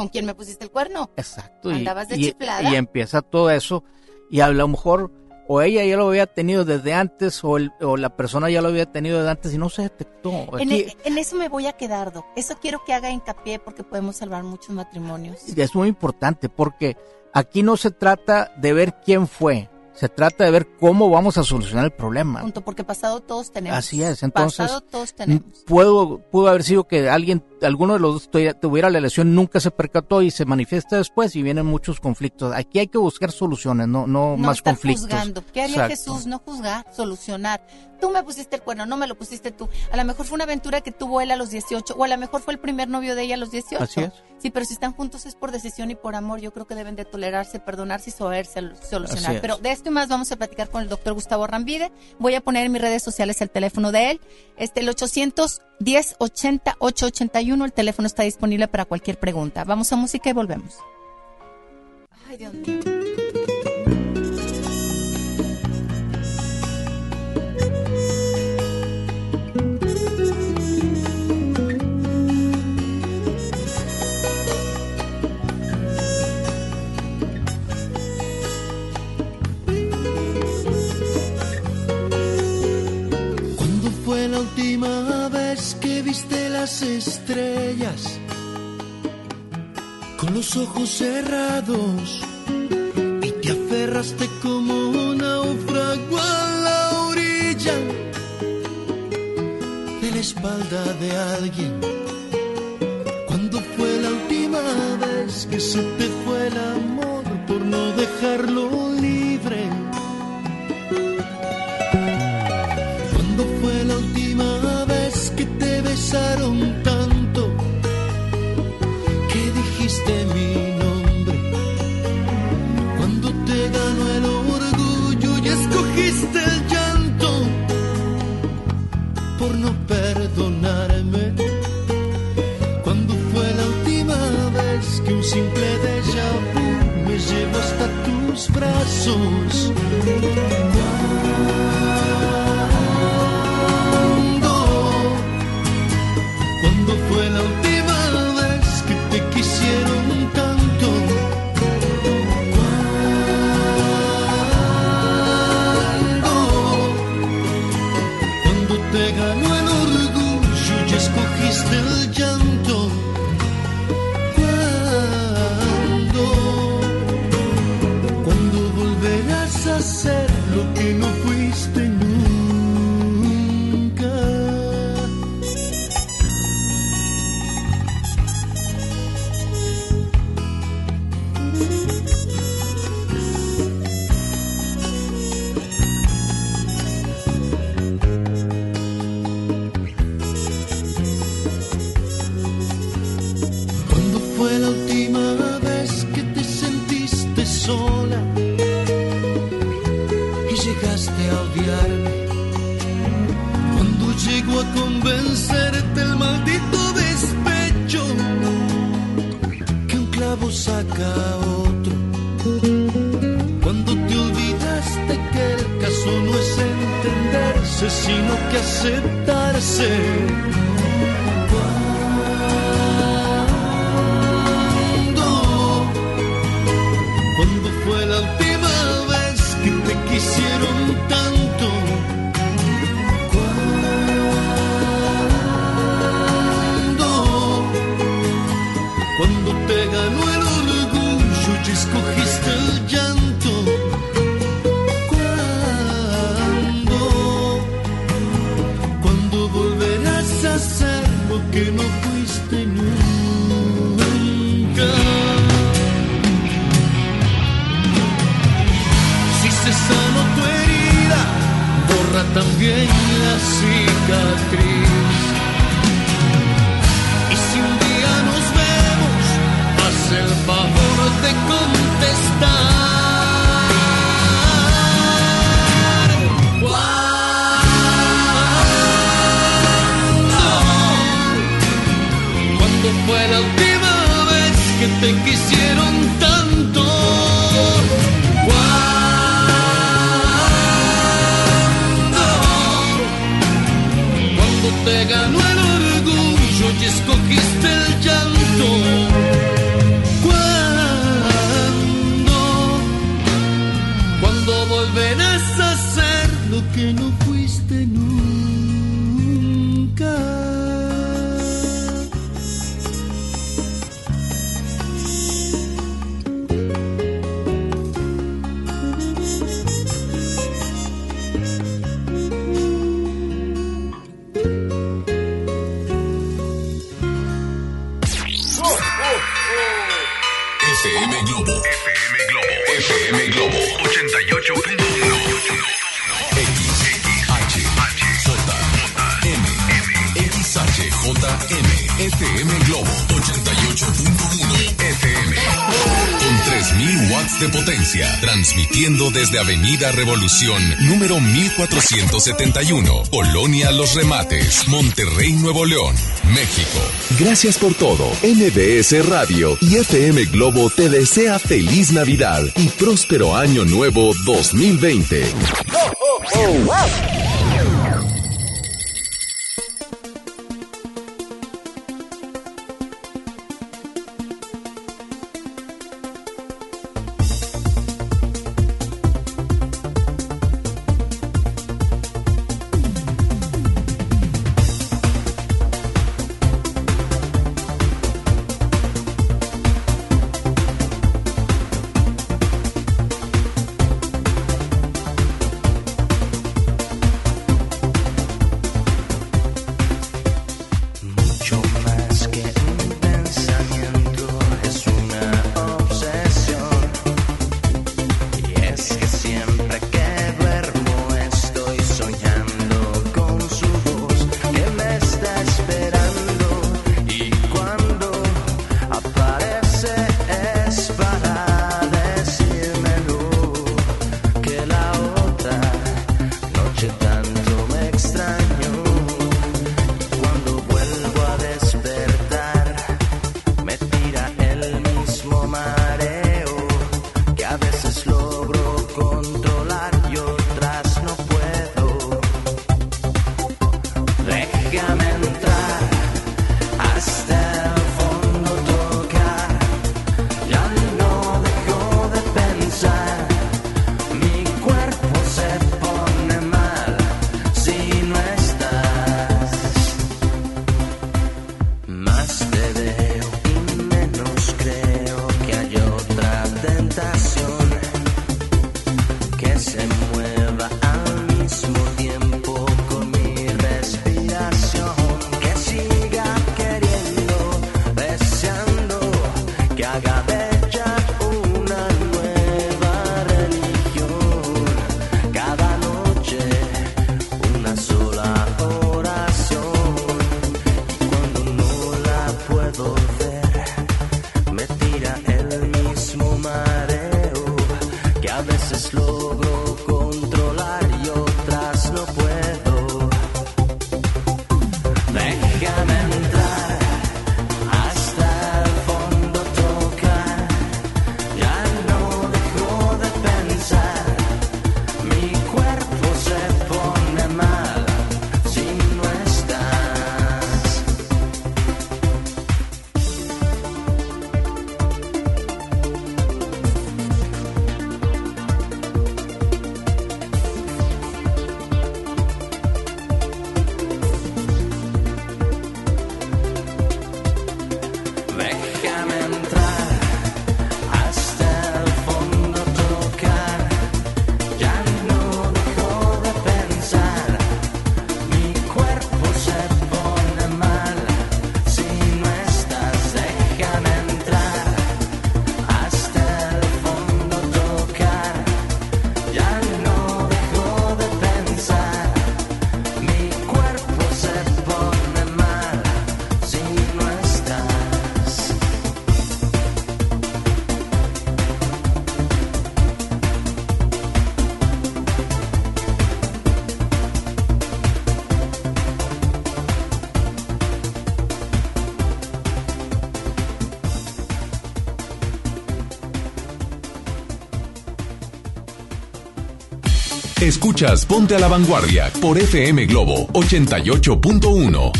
¿Con quién me pusiste el cuerno? Exacto. Andabas de y- chiflada. y empieza todo eso. Y a lo mejor o ella ya lo había tenido desde antes o, el- o la persona ya lo había tenido desde antes y no se detectó. En, Aquí e- en eso me voy a quedar, Doc. Eso quiero que haga hincapié porque podemos salvar muchos matrimonios. es muy importante porque aquí no se trata de ver quién fue, se trata de ver cómo vamos a solucionar el problema. Punto, porque pasado todos tenemos. Así es, entonces Pasado todos tenemos. puedo, pudo haber sido que alguien, alguno de los dos tuviera- la lesión, nunca se percató y se manifiesta después y vienen muchos conflictos. Aquí hay que buscar soluciones, no, no, No más estar conflictos. juzgando. ¿Qué haría Exacto. Jesús? No juzgar, solucionar. Tú me pusiste el cuerno, no me lo pusiste tú. A lo mejor fue una aventura que tuvo él a los 18 o a lo mejor fue el primer novio de ella a los 18. Así es. Sí, pero si están juntos es por decisión y por amor. Yo creo que deben de tolerarse, perdonarse y saberse solucionar. Pero de esto y más vamos a platicar con el doctor Gustavo Rambide. Voy a poner en mis redes sociales el teléfono de él. Este, el 810 80 881. El teléfono está disponible para cualquier pregunta. Vamos a música y volvemos. Ay, Dios mío. ¿Cuándo fue la última vez viste las estrellas? Con los ojos cerrados y te aferraste como un náufrago a la orilla de la espalda de alguien. ¿Cuándo fue la última vez que se te fue el amor por no dejarlo libre? Te besaron tanto que dijiste mi nombre? Cuando te ganó el orgullo y escogiste el llanto por no perdonarme. ¿Cuándo fue la última vez que un simple déjà vu me llevó hasta tus brazos? Ser lo que no fuiste De Avenida Revolución, número 1471, Polonia Los Remates, Monterrey, Nuevo León, México. Gracias por todo. NBS Radio y FM Globo te desea feliz Navidad y próspero año nuevo 2020. Oh, oh, oh, wow. Escuchas Ponte a la Vanguardia por FM Globo 88.1.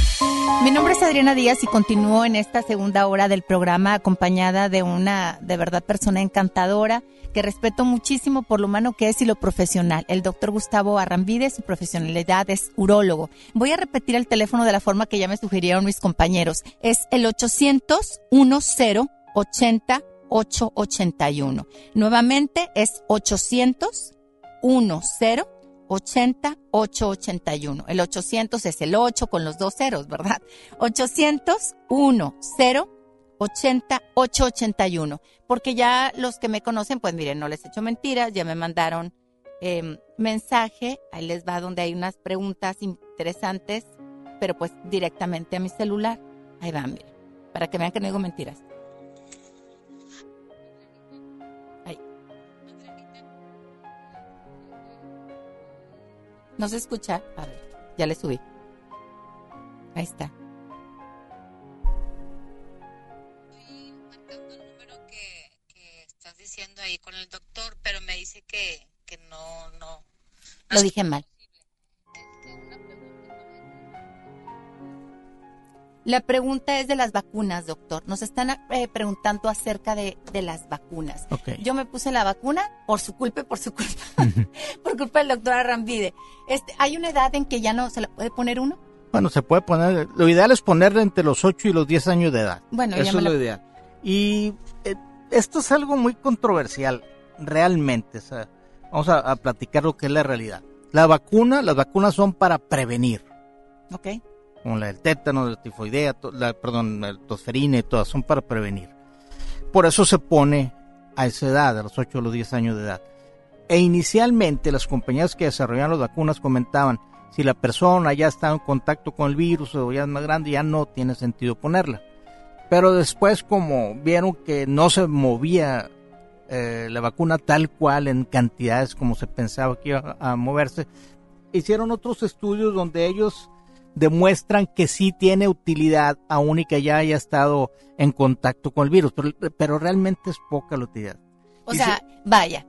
Mi nombre es Adriana Díaz y continúo en esta segunda hora del programa acompañada de una de verdad persona encantadora que respeto muchísimo por lo humano que es y lo profesional. El doctor Gustavo Arrambide, su profesionalidad es urólogo. Voy a repetir el teléfono de la forma que ya me sugirieron mis compañeros. Es el 800 10 80 881. Nuevamente es 800 10 80 881. El 800 es el 8 con los dos ceros, ¿verdad? 800 10 80 881. Porque ya los que me conocen, pues miren, no les he hecho mentiras, ya me mandaron eh, mensaje, ahí les va donde hay unas preguntas interesantes, pero pues directamente a mi celular. Ahí va, miren, para que vean que no digo mentiras. ¿No se escucha? A ver, ya le subí. Ahí está. estás diciendo ahí con el doctor, pero me dice que, que no, no. Lo dije mal. La pregunta es de las vacunas, doctor. Nos están eh, preguntando acerca de, de las vacunas. Yo me puse la vacuna por su culpa y por su culpa. por culpa del doctor Arrambide. Este, ¿Hay una edad en que ya no se le puede poner uno? Bueno, se puede poner, lo ideal es ponerle entre los 8 y los 10 años de edad. Bueno, ya Eso es lo la- ideal. Y eh, esto es algo muy controversial, realmente. o sea, vamos a, a platicar lo que es la realidad. La vacuna, las vacunas son para prevenir, Ok. Como la del tétano, la tifoidea, la, perdón, la tosferina y todas, son para prevenir. Por eso se pone a esa edad, a los 8 o los 10 años de edad. E inicialmente las compañías que desarrollaron las vacunas comentaban, si la persona ya está en contacto con el virus o ya es más grande, ya no tiene sentido ponerla. Pero después como vieron que no se movía eh, la vacuna tal cual en cantidades como se pensaba que iba a moverse, hicieron otros estudios donde ellos demuestran que sí tiene utilidad aún y que ya haya estado en contacto con el virus, pero, pero realmente es poca la utilidad. O Y sea, vaya,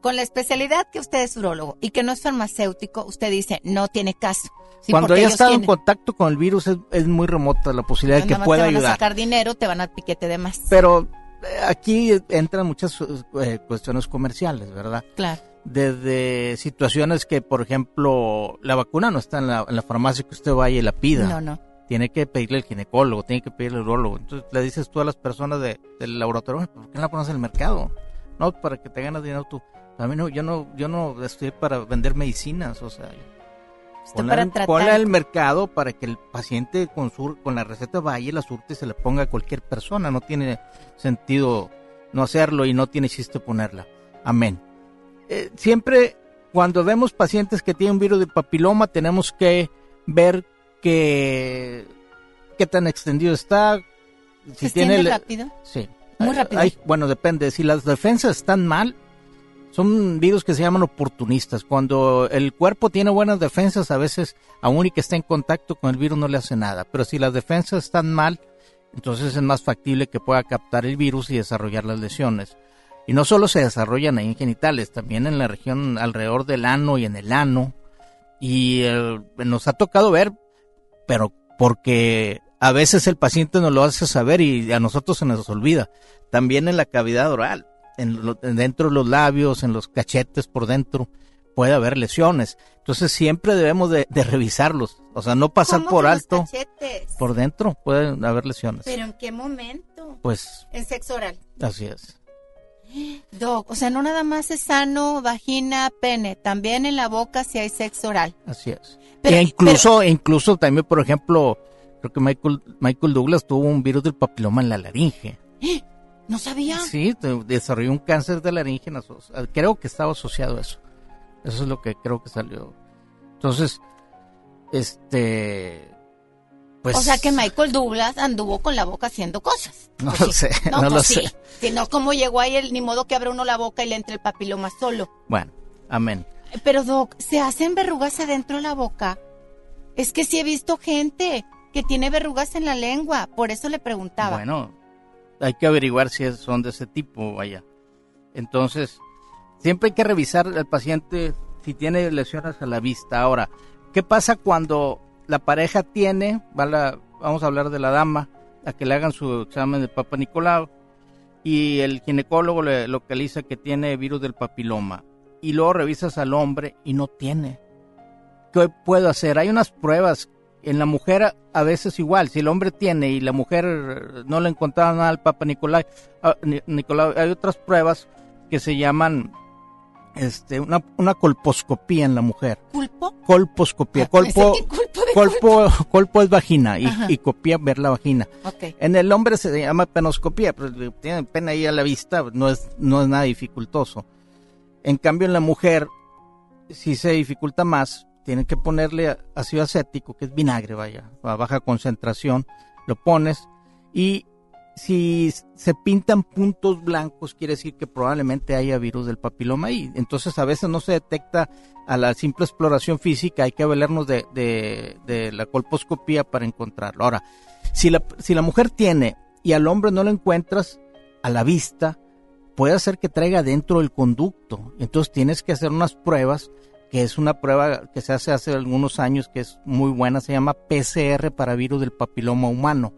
con la especialidad que usted es urólogo y que no es farmacéutico, usted dice, no tiene caso. Sí, Cuando haya estado en contacto con el virus es, es muy remota la posibilidad de que pueda te van a ayudar. sacar dinero, te van a piquete de más. Pero eh, aquí entran muchas eh, cuestiones comerciales, ¿verdad? Claro. Desde situaciones que, por ejemplo, la vacuna no está en la, en la farmacia que usted vaya y la pida. No, no. Tiene que pedirle al ginecólogo, tiene que pedirle al urólogo. Entonces le dices tú a las personas de- del laboratorio, ¿por qué no la pones en el mercado? No, para que te ganas dinero tú. A mí no, yo no, yo no estoy para vender medicinas, o sea, ponla, ponla el mercado para que el paciente con, sur- con la receta vaya y la surte y se la ponga a cualquier persona. No tiene sentido no hacerlo y no tiene chiste ponerla. Amén. Eh, siempre cuando vemos pacientes que tienen virus de papiloma tenemos que ver que qué tan extendido está. Si ¿Se extiende el- rápido? Sí. Muy rápido. hay- bueno, depende. Si las defensas están mal, son virus que se llaman oportunistas. Cuando el cuerpo tiene buenas defensas, a veces, aún y que esté en contacto con el virus, no le hace nada. Pero si las defensas están mal, entonces es más factible que pueda captar el virus y desarrollar las lesiones. Y no solo se desarrollan ahí en genitales, también en la región alrededor del ano y en el ano. Y eh, nos ha tocado ver, pero porque a veces el paciente nos lo hace saber y a nosotros se nos olvida. También en la cavidad oral, en lo- en dentro de los labios, en los cachetes por dentro, puede haber lesiones. Entonces siempre debemos de, de revisarlos. O sea, no pasar ¿Cómo por alto. cachetes? Por dentro pueden haber lesiones. ¿Pero en qué momento? Pues En sexo oral. así es. Doc, o sea, no nada más es sano, vagina, pene, también en la boca si hay sexo oral. Así es. Pero- e incluso, incluso también, por ejemplo, creo que Michael, Michael Douglas tuvo un virus del papiloma en la laringe. No sabía. Sí, de- desarrolló un cáncer de laringe. aso- Creo que estaba asociado a eso. Eso es lo que creo que salió. Entonces, este, pues. o sea que Michael Douglas anduvo con la boca haciendo cosas. No Pues lo sí. sé, no, pues lo sí. sé. Si no, ¿cómo llegó ahí? El, ni modo que abra uno la boca y le entre el papiloma solo. Bueno, amén. Pero Doc, ¿se hacen verrugas adentro de la boca? Es que sí he visto gente que tiene verrugas en la lengua, por eso le preguntaba. Bueno, hay que averiguar si son de ese tipo, vaya. Entonces, siempre hay que revisar al paciente si tiene lesiones a la vista. Ahora, ¿qué pasa cuando la pareja tiene, va la- vamos a hablar de la dama, a que le hagan su examen de Papa Nicolau y el ginecólogo le localiza que tiene virus del papiloma y luego revisas al hombre y no tiene. ¿Qué puedo hacer? Hay unas pruebas en la mujer a- veces igual, si el hombre tiene y la mujer no le encontraba nada al Papa Nicolau, ah, Ni- Nicolau, hay otras pruebas que se llaman este una, una colposcopía en la mujer. ¿Pulpo? Colposcopía. Ah, Colpo, culpo de colpo, colpo es vagina y, copia ver la vagina. Ok. En el hombre se llama penoscopía, pero le tienen pena ahí a la vista, no es, no es nada dificultoso. En cambio, en la mujer, si se dificulta más, tienen que ponerle ácido acético, que es vinagre, vaya, a baja concentración, lo pones y si se pintan puntos blancos, quiere decir que probablemente haya virus del papiloma ahí. Entonces, a veces no se detecta a la simple exploración física, hay que valernos de, de- la colposcopía para encontrarlo. Ahora, si la, si la mujer tiene y al hombre no lo encuentras a la vista, puede hacer que traiga dentro el conducto. Entonces tienes que hacer unas pruebas, que es una prueba que se hace hace algunos años, que es muy buena, se llama PCR para virus del papiloma humano.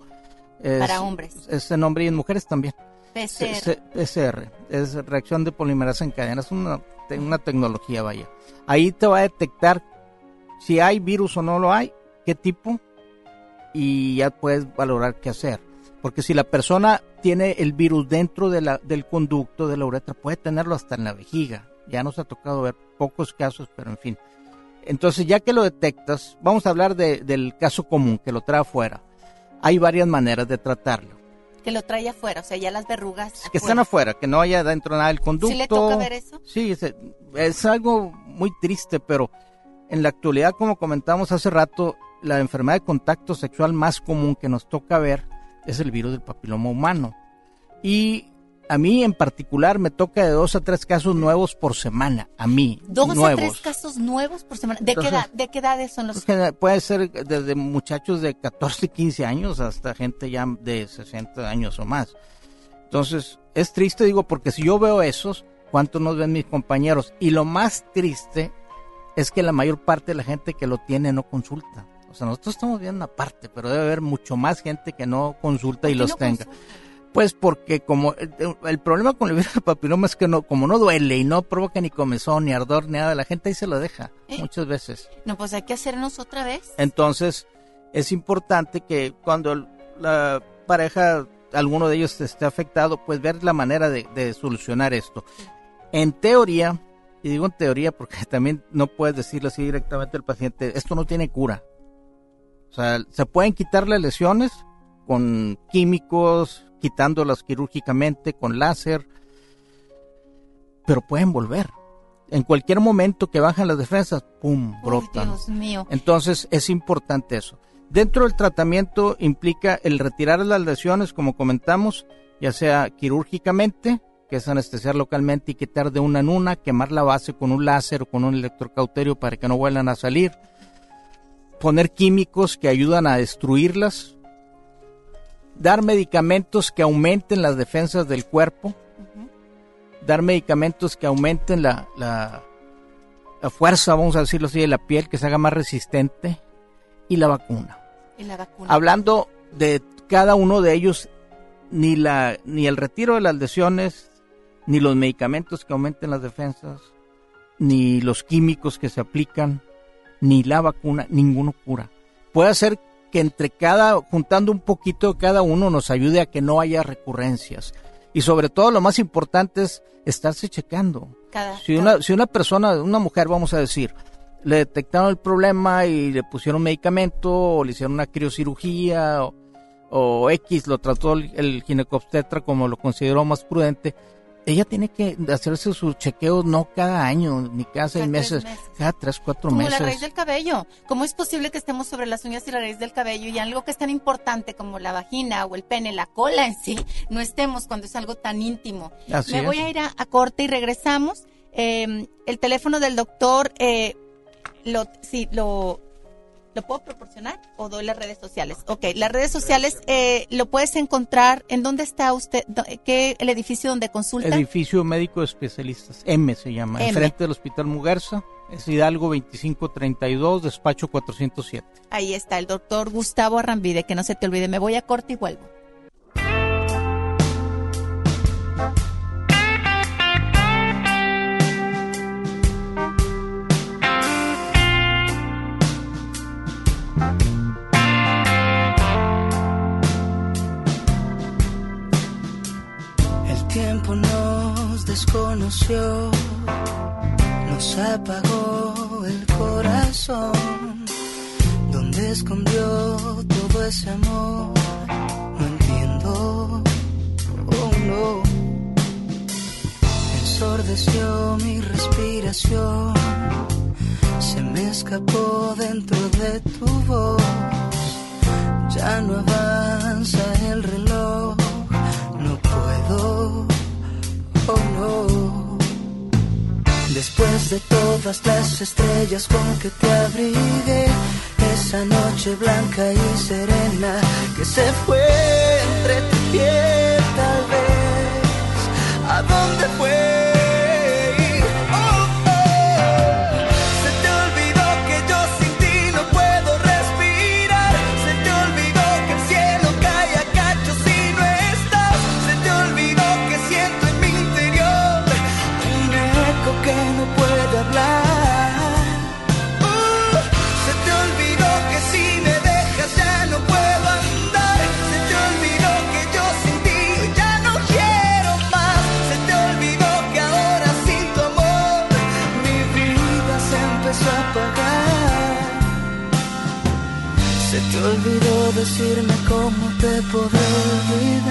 Es- Para hombres. Ese nombre y en mujeres también. PCR. PCR, es reacción de polimerasa en cadena, es una, una tecnología, vaya. Ahí te va a detectar si hay virus o no lo hay, qué tipo, y ya puedes valorar qué hacer. Porque si la persona tiene el virus dentro de la, del conducto de la uretra, puede tenerlo hasta en la vejiga. Ya nos ha tocado ver pocos casos, pero en fin. Entonces, ya que lo detectas, vamos a hablar de- del caso común, que lo trae afuera. Hay varias maneras de tratarlo. Que lo trae afuera, o sea, ya las verrugas. Que estén afuera, que no haya dentro nada del conducto. ¿Sí le toca ver eso? Sí, es, es algo muy triste, pero en la actualidad, como comentamos hace rato, la enfermedad de contacto sexual más común que nos toca ver es el virus del papiloma humano. Y a mí en particular me toca de dos a tres casos nuevos por semana, a mí, Dos nuevos. a tres casos nuevos por semana. ¿De qué, edad, ¿De qué edades son los? Puede ser desde muchachos de 14, 15 años hasta gente ya de 60 años o más. Entonces, es triste, digo, porque si yo veo esos, ¿cuántos nos ven mis compañeros? Y lo más triste es que la mayor parte de la gente que lo tiene no consulta. O sea, nosotros estamos viendo una parte, pero debe haber mucho más gente que no consulta y los no tenga. Pues porque como el, el problema con el virus del papiloma es que no, como no duele y no provoca ni comezón, ni ardor, ni nada, la gente ahí se lo deja ¿Eh? muchas veces. No, pues hay que hacernos otra vez. Entonces, es importante que cuando la pareja, alguno de ellos esté afectado, pues ver la manera de, de solucionar esto. En teoría, y digo en teoría porque también no puedes decirle así directamente al paciente, esto no tiene cura. O sea, se pueden quitar las lesiones con químicos, quitándolas quirúrgicamente, con láser, pero pueden volver. En cualquier momento que bajan las defensas, ¡pum!, brotan. Dios mío. Entonces es importante eso. Dentro del tratamiento implica el retirar las lesiones, como comentamos, ya sea quirúrgicamente, que es anestesiar localmente y quitar de una en una, quemar la base con un láser o con un electrocauterio para que no vuelvan a salir, poner químicos que ayudan a destruirlas, dar medicamentos que aumenten las defensas del cuerpo, dar medicamentos que aumenten la, la, la fuerza, vamos a decirlo así, de la piel, que se haga más resistente, y la vacuna. Y la vacuna. Hablando de cada uno de ellos, ni, la, ni el retiro de las lesiones, ni los medicamentos que aumenten las defensas, ni los químicos que se aplican, ni la vacuna, ninguno cura. Puede ser que entre cada, juntando un poquito de cada uno, nos ayude a que no haya recurrencias. Y sobre todo lo más importante es estarse checando. Cada- Si una, si una persona, una mujer, vamos a decir, le detectaron el problema y le pusieron medicamento o le hicieron una criocirugía o, o X, lo trató el, el ginecobstetra como lo consideró más prudente, ella tiene que hacerse sus chequeos no cada año ni cada seis Cada meses, meses. cada tres, cuatro Como meses. la raíz del cabello. ¿Cómo es posible que estemos sobre las uñas y la raíz del cabello y algo que es tan importante como la vagina o el pene, la cola en sí, no estemos cuando es algo tan íntimo? Así Me es. voy a ir a, a corte y regresamos. Eh, el teléfono del doctor, eh, lo, sí, lo, ¿Lo puedo proporcionar o doy las redes sociales? Ok, las redes sociales eh, lo puedes encontrar. ¿En dónde está usted? ¿Qué, ¿El edificio donde consulta? Edificio Médico de Especialistas, M se llama, M. enfrente del Hospital Mugarza. Es Hidalgo 2532, despacho 407. Ahí está el doctor Gustavo Arrambide, que no se te olvide. Me voy a corte y vuelvo. desconoció, nos apagó el corazón, donde escondió todo ese amor, no entiendo, oh no, ensordeció mi respiración, se me escapó dentro de tu voz, ya no avanza el reloj. Después de todas las estrellas con que te abrigué, esa noche blanca y serena que se fue entre tu piel tal vez, ¿a dónde fue? olvidó decirme cómo te podré olvidar.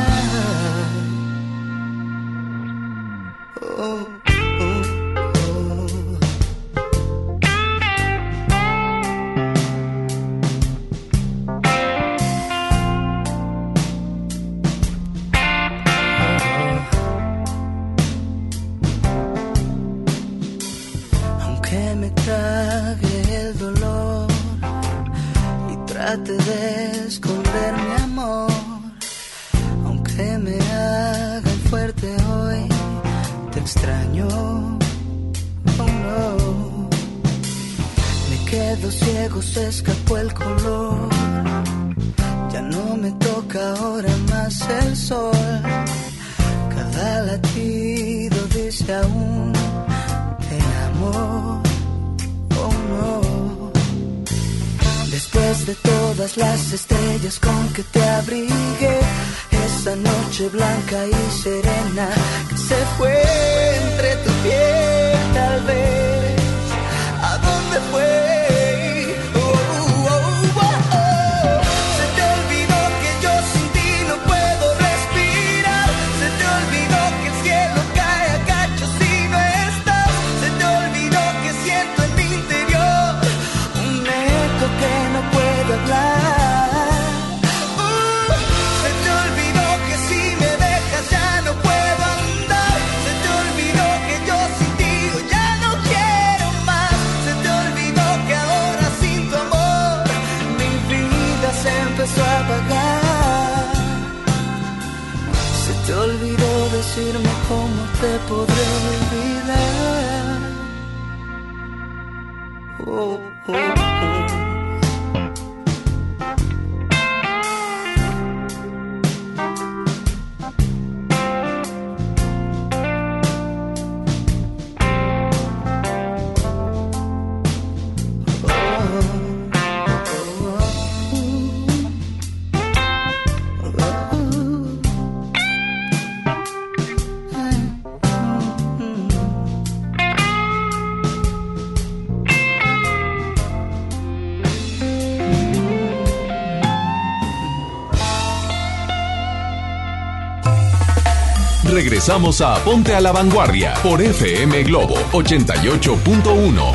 regresamos a Ponte a la Vanguardia por FM Globo 88.1.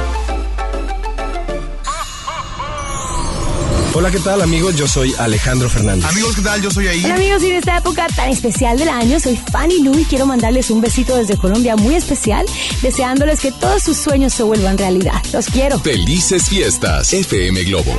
Hola, ¿qué tal amigos? Yo soy Alejandro Fernández. Amigos, ¿qué tal? Yo soy ahí. Hola amigos, y en esta época tan especial del año soy Fanny Lu y quiero mandarles un besito desde Colombia muy especial, deseándoles que todos sus sueños se vuelvan realidad. Los quiero. Felices fiestas, FM Globo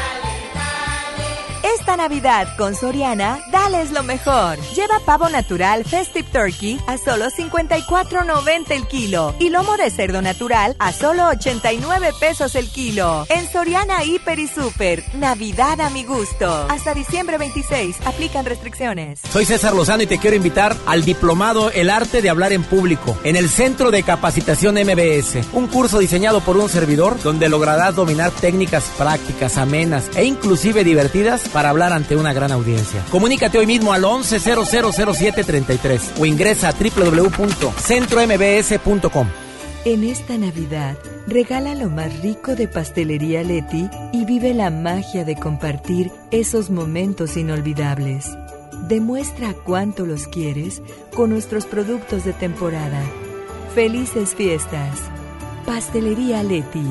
Navidad con Soriana, dales lo mejor. Lleva pavo natural Festive Turkey a solo 54.90 el kilo y lomo de cerdo natural a solo 89 pesos el kilo. En Soriana Hiper y Super, Navidad a mi gusto. Hasta diciembre 26, aplican restricciones. Soy César Lozano y te quiero invitar al diplomado El arte de hablar en público en el Centro de Capacitación MBS, un curso diseñado por un servidor donde lograrás dominar técnicas prácticas, amenas e inclusive divertidas para hablar ante una gran audiencia. Comunícate hoy mismo al 11000733 o ingresa a www.centrombs.com. En esta Navidad, regala lo más rico de Pastelería Leti y vive la magia de compartir esos momentos inolvidables. Demuestra cuánto los quieres con nuestros productos de temporada. Felices fiestas. Pastelería Leti.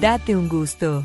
Date un gusto.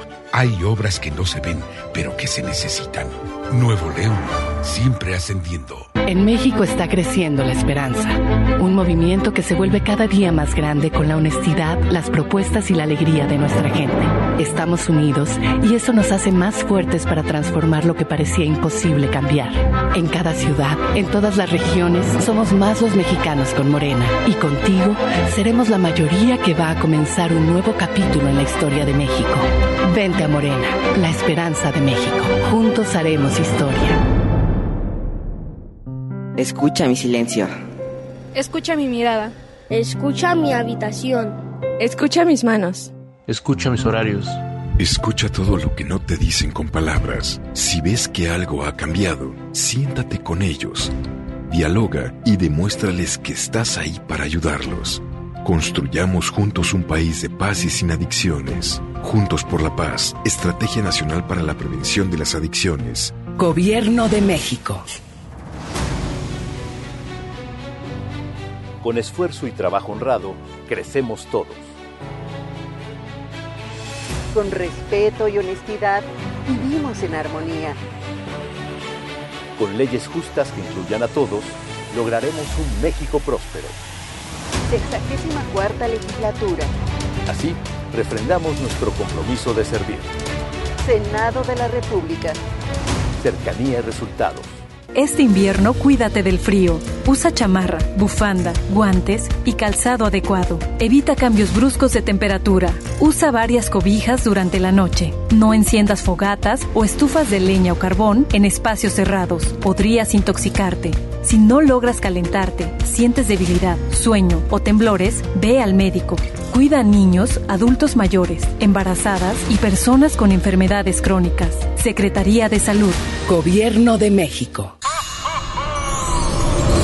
Hay obras que no se ven, pero que se necesitan. Nuevo León, siempre ascendiendo. En México está creciendo la esperanza, un movimiento que se vuelve cada día más grande con la honestidad, las propuestas y la alegría de nuestra gente. Estamos unidos y eso nos hace más fuertes para transformar lo que parecía imposible cambiar. En cada ciudad, en todas las regiones, somos más los mexicanos con Morena y contigo seremos la mayoría que va a comenzar un nuevo capítulo en la historia de México. Vente a Morena, la esperanza de México. Juntos haremos historia. Escucha mi silencio. Escucha mi mirada. Escucha mi habitación. Escucha mis manos. Escucha mis horarios. Escucha todo lo que no te dicen con palabras. Si ves que algo ha cambiado, siéntate con ellos. Dialoga y demuéstrales que estás ahí para ayudarlos. Construyamos juntos un país de paz y sin adicciones. Juntos por la paz, Estrategia Nacional para la Prevención de las Adicciones. Gobierno de México. Con esfuerzo y trabajo honrado, crecemos todos. Con respeto y honestidad, vivimos en armonía. Con leyes justas que incluyan a todos, lograremos un México próspero. Sexagésima cuarta legislatura. Así, refrendamos nuestro compromiso de servir. Senado de la República. Cercanía y resultados. Este invierno cuídate del frío. Usa chamarra, bufanda, guantes y calzado adecuado. Evita cambios bruscos de temperatura. Usa varias cobijas durante la noche. No enciendas fogatas o estufas de leña o carbón en espacios cerrados. Podrías intoxicarte. Si no logras calentarte, sientes debilidad, sueño o temblores, ve al médico. Cuida a niños, adultos mayores, embarazadas y personas con enfermedades crónicas. Secretaría de Salud. Gobierno de México.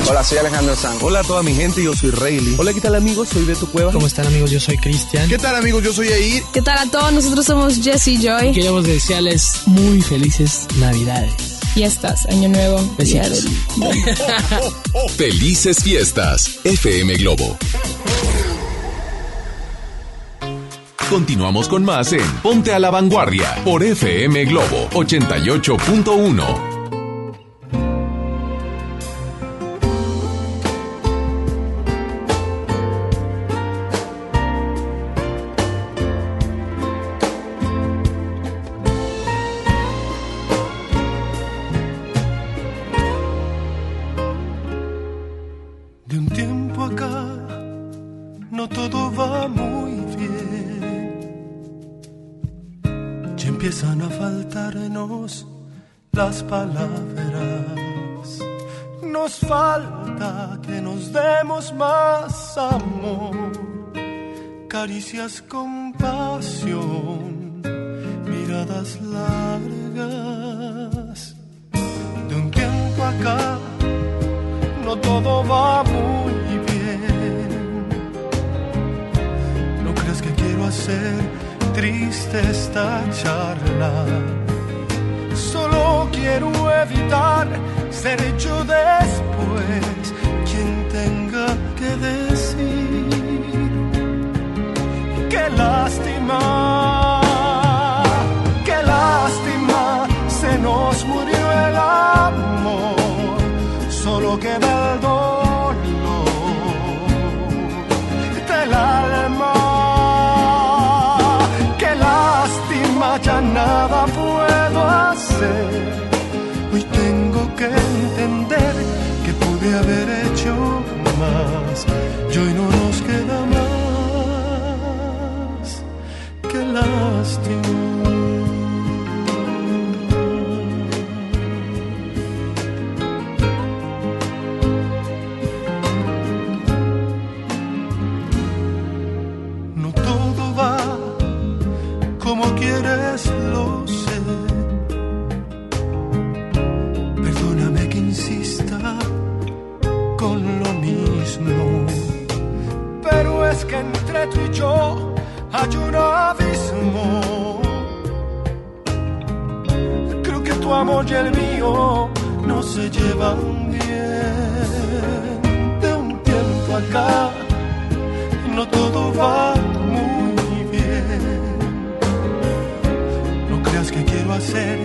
Hola, soy Alejandro Sanz. Hola a toda mi gente, yo soy Rayleigh. Hola, ¿qué tal amigos? Soy Beto Cueva. ¿Cómo están amigos? Yo soy Cristian. ¿Qué tal amigos? Yo soy Air. ¿Qué tal a todos? Nosotros somos Jesse Joy. Queremos desearles muy felices Navidades. Fiestas, Año Nuevo. Besitos. Felices fiestas, FM Globo. Continuamos con más en Ponte a la Vanguardia por FM Globo 88.1. caricias con pasión, quieres, lo sé. Perdóname que insista con lo mismo. Pero es que entre tú y yo hay un abismo. Creo que tu amor y el mío no se llevan bien. De un tiempo acá no todo va hacer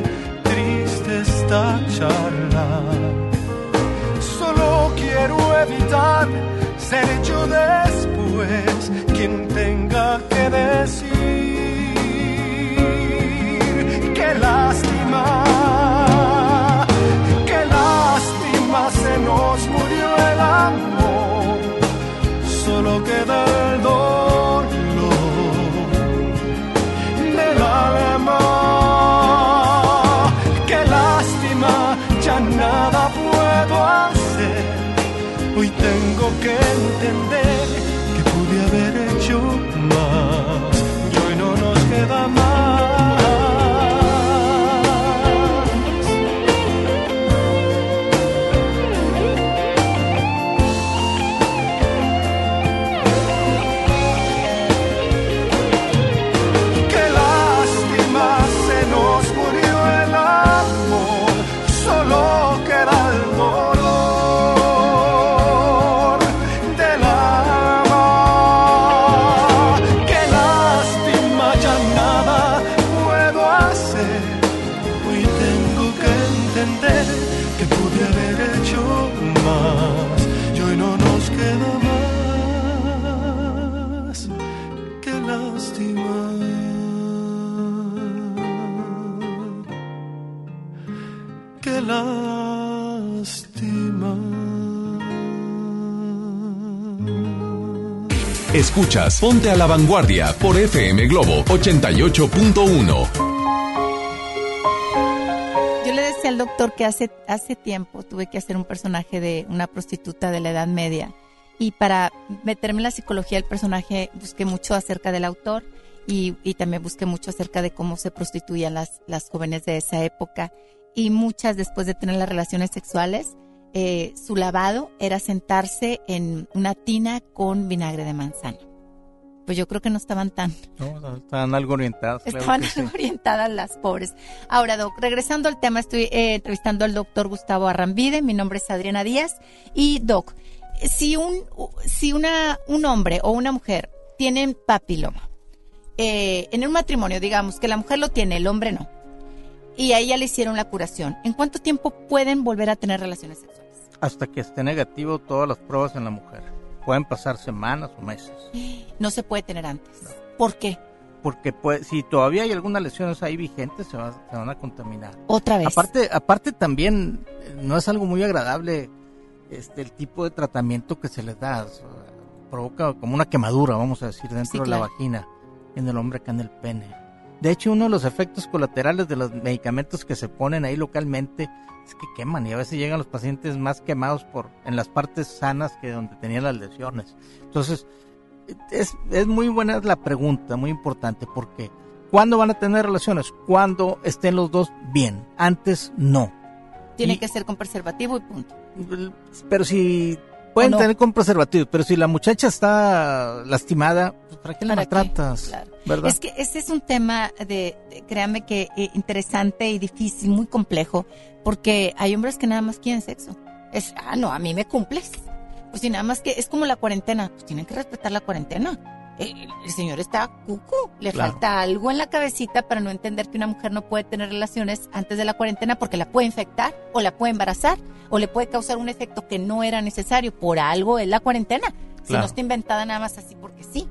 triste esta charla. Solo quiero evitar ser hecho después quien tenga que decir Escuchas Ponte a la Vanguardia por FM Globo 88.1. Yo le decía al doctor que hace, hace tiempo tuve que hacer un personaje de una prostituta de la Edad Media. Y para meterme en la psicología del personaje busqué mucho acerca del autor y, también busqué mucho acerca de cómo se prostituían las, las jóvenes de esa época. Y muchas después de tener las relaciones sexuales, eh, su lavado era sentarse en una tina con vinagre de manzana. Pues yo creo que no estaban tan No, estaban algo orientadas. claro Estaban sí. algo orientadas las pobres. Ahora, Doc, regresando al tema, estoy eh, entrevistando al doctor Gustavo Arrambide. Mi nombre es Adriana Díaz. Y, Doc, si un, si una, un hombre o una mujer tienen papiloma, eh, en un matrimonio, digamos, que la mujer lo tiene, el hombre no, y a ella le hicieron la curación, ¿en cuánto tiempo pueden volver a tener relaciones sexuales? Hasta que esté negativo todas las pruebas en la mujer. Pueden pasar semanas o meses. No se puede tener antes. ¿Por qué? Porque pues, si todavía hay algunas lesiones ahí vigentes, se, va- se van a contaminar. Otra vez. Aparte, aparte también eh, no es algo muy agradable este el tipo de tratamiento que se les da. o sea, provoca como una quemadura, vamos a decir, dentro Sí, de la vagina, en el hombre acá en el pene. De hecho, uno de los efectos colaterales de los medicamentos que se ponen ahí localmente es que queman y a veces llegan los pacientes más quemados por en las partes sanas que donde tenían las lesiones. Entonces, es, es muy buena la pregunta, muy importante, porque ¿cuándo van a tener relaciones? Cuando estén los dos bien. Antes no. Tiene que ser con preservativo y punto. Pero si pueden tener con preservativos, pero si la muchacha está lastimada, pues, ¿para qué la ¿Para qué? maltratas? Claro. ¿Verdad? Es que ese es un tema de, de- créame que eh, interesante y difícil, muy complejo, porque hay hombres que nada más quieren sexo. Es, ah, no, a mí me cumples. Pues si nada más que es como la cuarentena, pues tienen que respetar la cuarentena. Eh, El, el señor está cucu, le Claro. falta algo en la cabecita para no entender que una mujer no puede tener relaciones antes de la cuarentena porque la puede infectar o la puede embarazar o le puede causar un efecto que no era necesario. Por algo es la cuarentena. Si no está inventada nada más así porque sí.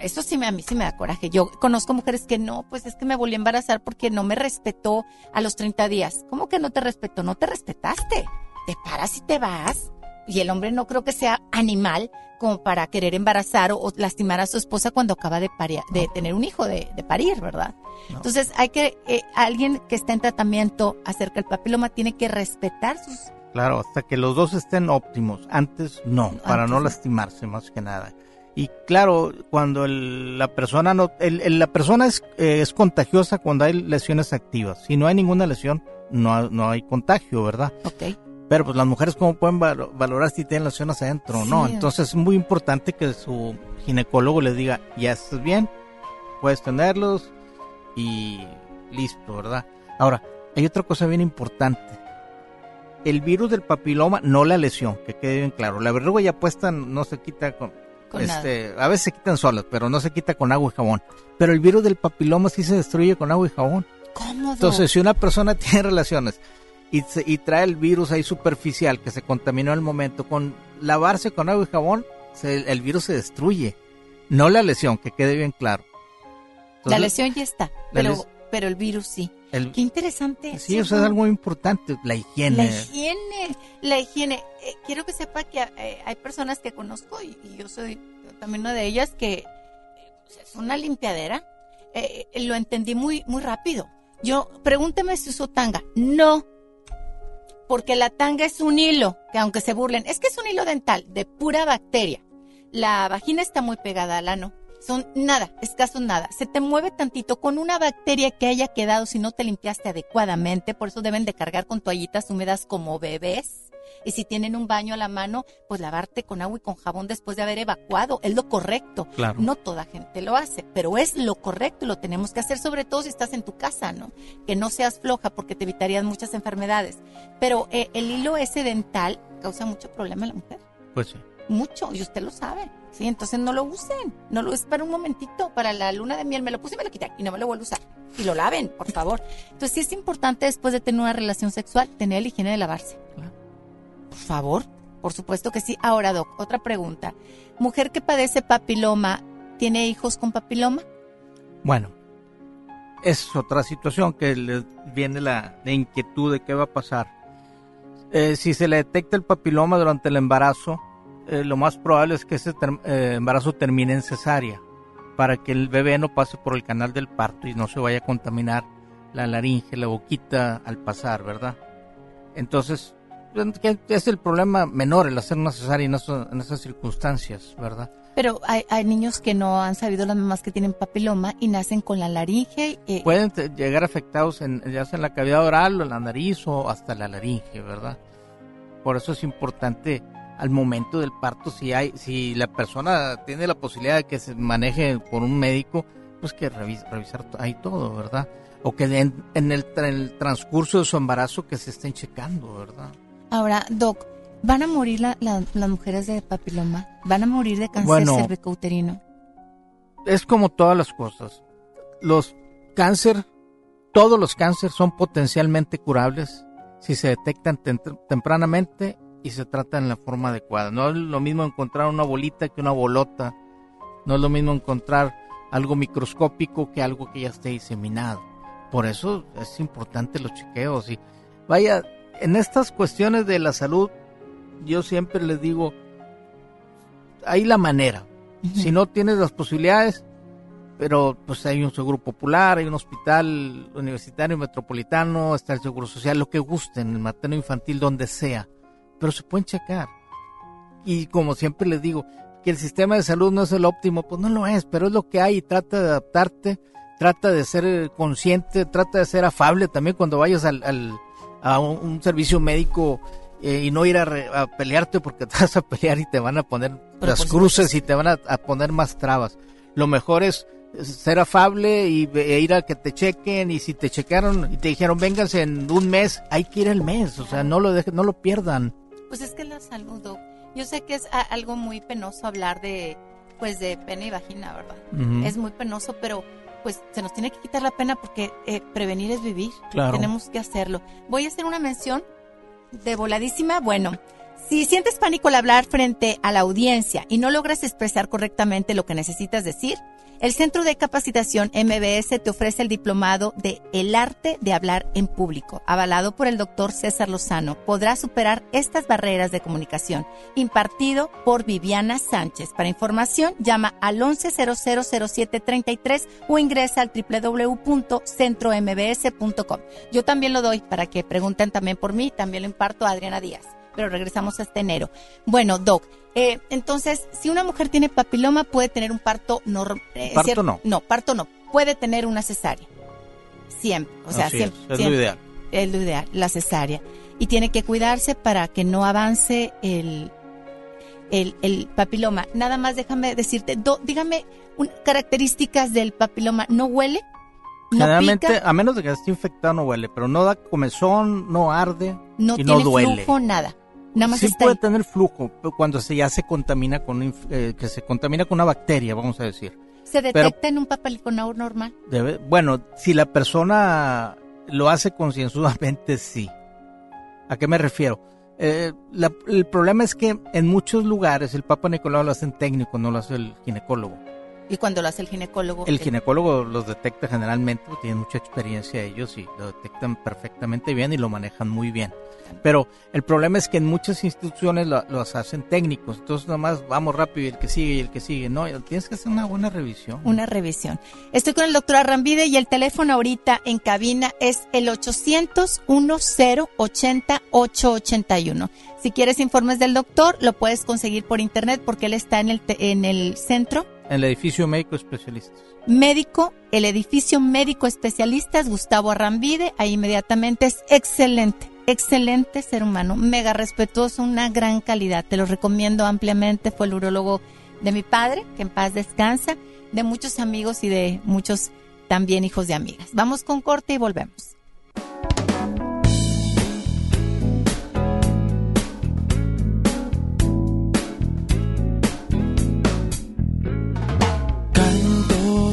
Eso sí me, a mí sí me da coraje. Yo conozco mujeres que no, pues es que me volví a embarazar porque no me respetó a los 30 días. ¿Cómo que no te respetó? No te respetaste. Te paras y te vas. Y el hombre no creo que sea animal como para querer embarazar o, o lastimar a su esposa cuando acaba de, parir, de tener un hijo, de, de parir, ¿verdad? Entonces hay que, eh, alguien que está en tratamiento acerca del papiloma tiene que respetar sus... Claro, hasta que los dos estén óptimos. Antes no, para no no. lastimarse más que nada. Y claro, cuando el- la persona no, el- el- la persona es, eh, es contagiosa cuando hay lesiones activas. Si no hay ninguna lesión, no, no hay contagio, ¿verdad? Ok. Pero pues las mujeres cómo pueden valo- valorar si tienen lesiones adentro o no. Entonces es muy importante que su ginecólogo les diga, ya estás bien, puedes tenerlos y listo, ¿verdad? Ahora, hay otra cosa bien importante. El virus del papiloma, no la lesión, que quede bien claro. La verruga ya puesta no se quita con... Con este, a veces se quitan solas, pero no se quita con agua y jabón. Pero el virus del papiloma sí se destruye con agua y jabón. ¿Cómo? Entonces, si una persona tiene relaciones y, trae el virus ahí superficial que se contaminó al momento, con lavarse con agua y jabón, se- el virus se destruye. No la lesión, que quede bien claro. la lesión ya está, pero, les- pero el virus sí. el- Qué interesante. sí, eso es algo muy importante, la higiene. La higiene, la higiene. Eh, quiero que sepa que eh, hay personas que conozco y, y yo soy también una de ellas que eh, pues, es una limpiadera. Eh, lo entendí muy muy rápido. Yo pregúnteme si uso tanga. No. Porque la tanga es un hilo, que aunque se burlen, es que es un hilo dental de pura bacteria. La vagina está muy pegada al ano. Son nada, escaso nada. Se te mueve tantito con una bacteria que haya quedado si no te limpiaste adecuadamente. Por eso deben de cargar con toallitas húmedas como bebés. Y si tienen un baño a la mano, pues lavarte con agua y con jabón después de haber evacuado. Es lo correcto. Claro. No toda gente lo hace, pero es lo correcto y lo tenemos que hacer, sobre todo si estás en tu casa, ¿no? Que no seas floja porque te evitarías muchas enfermedades. Pero eh, el hilo ese dental causa mucho problema en la mujer Pues sí. mucho y usted lo sabe. Sí, entonces no lo usen. No lo es para un momentito, para la luna de miel. Me lo puse y me lo quité y no me lo vuelvo a usar. Y lo laven, por favor. Entonces sí es importante después de tener una relación sexual tener la higiene de lavarse. Por favor, por supuesto que sí. Ahora, Doc, otra pregunta. Mujer que padece papiloma, ¿tiene hijos con papiloma? Bueno, es otra situación que les viene la, inquietud de qué va a pasar. Eh, si se le detecta el papiloma durante el embarazo, eh, lo más probable es que ese eh, embarazo termine en cesárea para que el bebé no pase por el canal del parto y no se vaya a contaminar la laringe, la boquita al pasar, ¿verdad? Entonces, que es el problema menor el hacer una cesárea en, eso- en esas circunstancias, ¿verdad? Pero hay, hay niños que no han sabido las mamás que tienen papiloma y nacen con la laringe. eh, pueden llegar afectados en, ya sea en la cavidad oral o en la nariz o hasta la laringe, ¿verdad? Por eso es importante al momento del parto, si hay, si la persona tiene la posibilidad de que se maneje por un médico, pues que revis- revisar ahí todo, ¿verdad? O que en, en el, en el transcurso de su embarazo que se estén checando, ¿verdad? Ahora, Doc, ¿van a morir la- la- las mujeres de papiloma? ¿Van a morir de cáncer Bueno. cervicouterino? es como todas las cosas. Los cáncer, todos los cánceres son potencialmente curables si se detectan tem- tempranamente y se tratan en la forma adecuada. No es lo mismo encontrar una bolita que una bolota. No es lo mismo encontrar algo microscópico que algo que ya esté diseminado. Por eso es importante los chequeos. Y vaya, en estas cuestiones de la salud, yo siempre les digo, hay la manera. Si no tienes las posibilidades, pero pues hay un seguro popular, hay un hospital universitario metropolitano, está el seguro social, lo que gusten, el materno infantil, donde sea, pero se pueden checar. Y como siempre les digo, que el sistema de salud no es el óptimo, pues no lo es, pero es lo que hay y trata de adaptarte, trata de ser consciente, trata de ser afable también cuando vayas al, al- a un, un servicio médico eh, y no ir a, re- a pelearte porque te vas a pelear y te van a poner Pero las cruces y te van a, a poner más trabas. Lo mejor es ser afable y e ir a que te chequen y si te checaron y te dijeron vénganse en un mes, hay que ir al mes, o sea, no lo dejen, no lo pierdan. Pues es que la salud, Doc. Yo sé que es algo muy penoso hablar de, pues, de pena y vagina, ¿verdad? Es muy penoso, pero pues se nos tiene que quitar la pena porque eh, prevenir es vivir. Claro. Tenemos que hacerlo. Voy a hacer una mención de voladísima. Bueno, si sientes pánico al hablar frente a la audiencia y no logras expresar correctamente lo que necesitas decir, el Centro de Capacitación MBS te ofrece el diplomado de El arte de hablar en público, avalado por el doctor César Lozano. Podrás superar estas barreras de comunicación, impartido por Viviana Sánchez. Para información, llama al 11000733 o ingresa al www.centrombs.com. Yo también lo doy para que pregunten también por mí, también lo imparto a Adriana Díaz. Pero regresamos hasta enero. Bueno, Doc, eh, entonces, si una mujer tiene papiloma, puede tener un parto normal. Parto no. No, parto no. Puede tener una cesárea. Siempre. O sea, Así siempre. es lo siempre. ideal. Es lo ideal, la cesárea. Y tiene que cuidarse para que no avance el, el, el papiloma. Nada más déjame decirte, do- dígame un- características del papiloma. ¿No huele? ¿No Generalmente, pica? a menos de que esté infectado, no huele, pero no da comezón, no arde No y tiene no duele. flujo, nada. Nada más sí está puede ahí. tener flujo pero cuando se ya se contamina con eh, que se contamina con una bacteria, vamos a decir. ¿Se Pero- detecta en un papiloma normal? Debe- bueno, si la persona lo hace concienzudamente, sí. ¿A qué me refiero? Eh, la- el problema es que en muchos lugares el Papa Nicolau lo hacen técnico, no lo hace el ginecólogo. Y cuando lo hace el ginecólogo. El ginecólogo los detecta generalmente, tienen mucha experiencia ellos y lo detectan perfectamente bien y lo manejan muy bien. Pero el problema es que en muchas instituciones lo- los hacen técnicos, entonces nomás vamos rápido y el que sigue y el que sigue. No, tienes que hacer una buena revisión. Una revisión. Estoy con el doctor Arrambide y el teléfono ahorita en cabina es el 800-1080-881. Si quieres informes del doctor, lo puedes conseguir por internet porque él está en el, en el centro En el edificio médico especialistas. médico, el edificio médico especialistas Gustavo Arrambide. Ahí inmediatamente es excelente, excelente ser humano, mega respetuoso, una gran calidad. Te lo recomiendo ampliamente. Fue el urólogo de mi padre, que en paz descansa, de muchos amigos y de muchos también hijos de amigas. Vamos con corte y volvemos.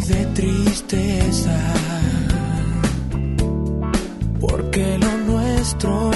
De tristeza, porque lo nuestro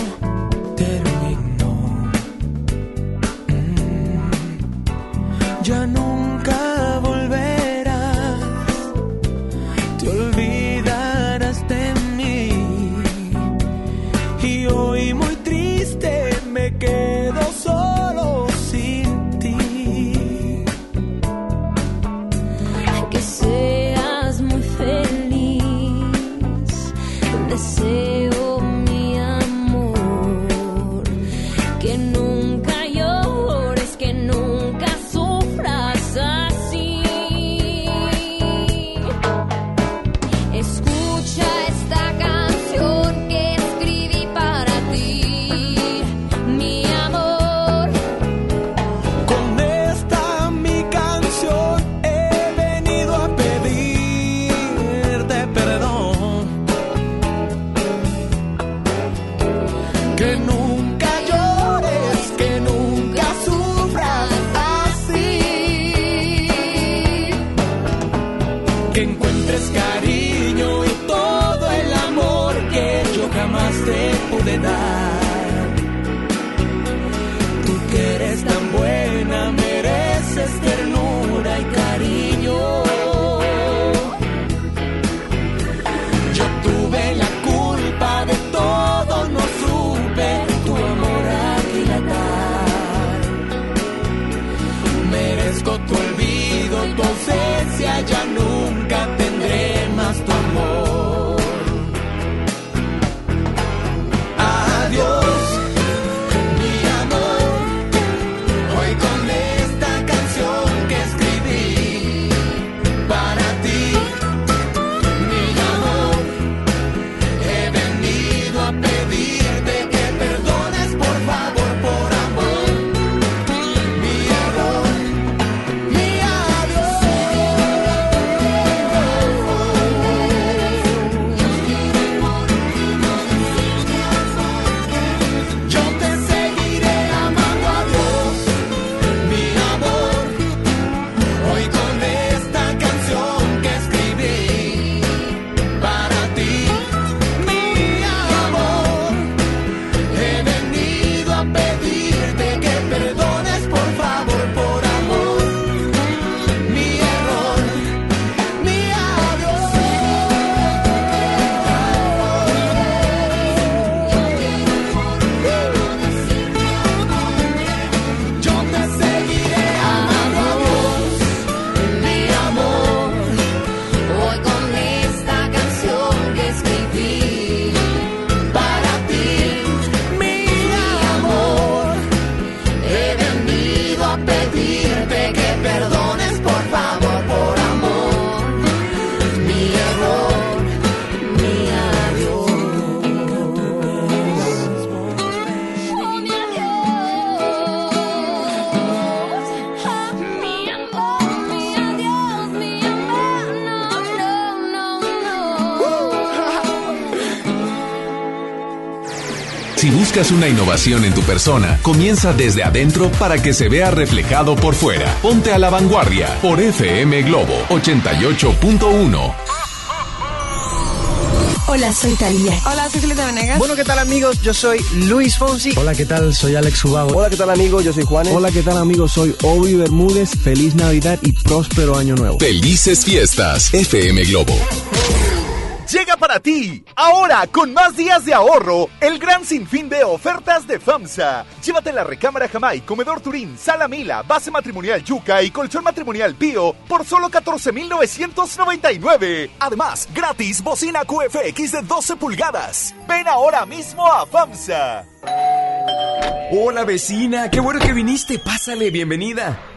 buscas una innovación en tu persona, comienza desde adentro para que se vea reflejado por fuera. Ponte a la vanguardia por FM Globo 88.1. Hola, soy Talía. Hola, soy Julieta Venegas. Bueno, ¿qué tal amigos? Yo soy Luis Fonsi. Hola, ¿qué tal? Soy Alex Ubago. Hola, ¿qué tal amigos? Yo soy Juanes. Hola, ¿qué tal amigos? Soy Obi Bermúdez. Feliz Navidad y próspero año nuevo. Felices fiestas, FM Globo. Para ti, ahora con más días de ahorro, el gran sinfín de ofertas de FAMSA. Llévate la recámara Jamai, comedor Turín, sala Mila, base matrimonial Yuca y colchón matrimonial Pío por solo 14,999. Además, gratis bocina QFX de 12 pulgadas. Ven ahora mismo a FAMSA. Hola vecina, qué bueno que viniste. Pásale, bienvenida.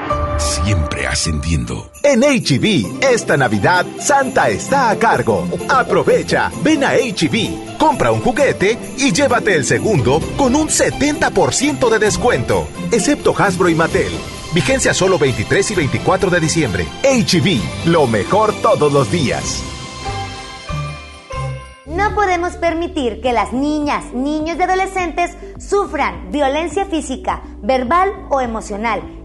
Siempre ascendiendo. En HB, esta Navidad, Santa está a cargo. Aprovecha, ven a HB, compra un juguete y llévate el segundo con un 70% de descuento, excepto Hasbro y Mattel. Vigencia solo 23 y 24 de diciembre. HB, lo mejor todos los días. No podemos permitir que las niñas, niños y adolescentes sufran violencia física, verbal o emocional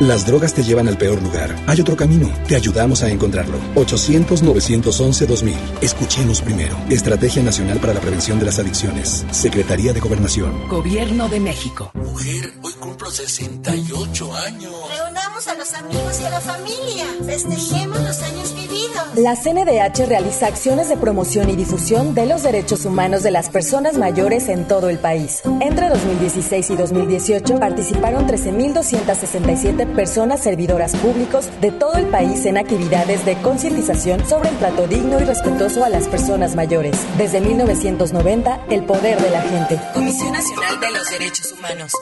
Las drogas te llevan al peor lugar. Hay otro camino. Te ayudamos a encontrarlo. 800-911-2000. Escuchemos primero. Estrategia Nacional para la Prevención de las Adicciones. Secretaría de Gobernación. Gobierno de México. Mujer, hoy cumplo 68 años. Reunamos a los amigos y a la familia. Festejemos los años vividos. La CNDH realiza acciones de promoción y difusión de los derechos humanos de las personas mayores en todo el país. Entre 2016 y 2018 participaron 13.267 personas servidoras públicos de todo el país en actividades de concientización sobre el trato digno y respetuoso a las personas mayores. Desde 1990, el poder de la gente. Comisión Nacional de los Derechos Humanos.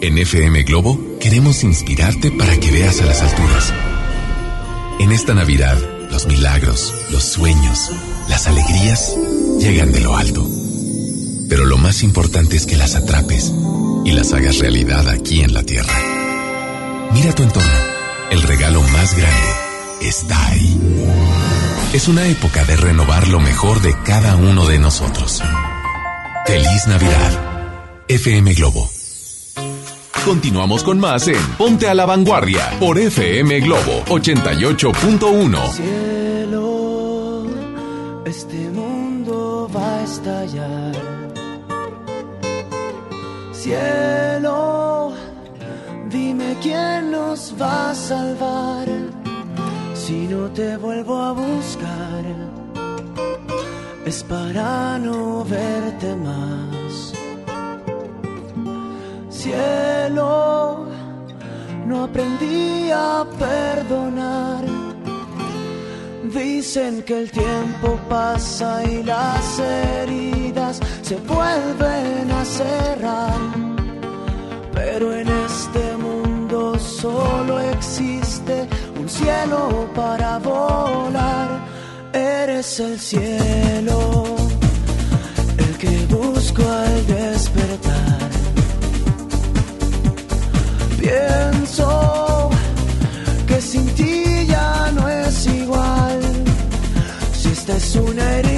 En FM Globo queremos inspirarte para que veas a las alturas. En esta Navidad, Los milagros, los sueños, las alegrías llegan de lo alto. Pero lo más importante es que las atrapes y las hagas realidad aquí en la tierra. Mira tu entorno. El regalo más grande está ahí. Es una época de renovar lo mejor de cada uno de nosotros. Feliz Navidad. FM Globo. Continuamos con más en Ponte a la Vanguardia por FM Globo 88.1. Cielo, este mundo va a estallar. Cielo, quién nos va a salvar si no te vuelvo a buscar. Es para no verte más. Cielo, no aprendí a perdonar. Dicen que el tiempo pasa y las heridas se vuelven a cerrar. Pero en mundo solo existe un cielo para volar. Eres el cielo, el que busco al despertar. Pienso que sin ti ya no es igual. Si esta es una herida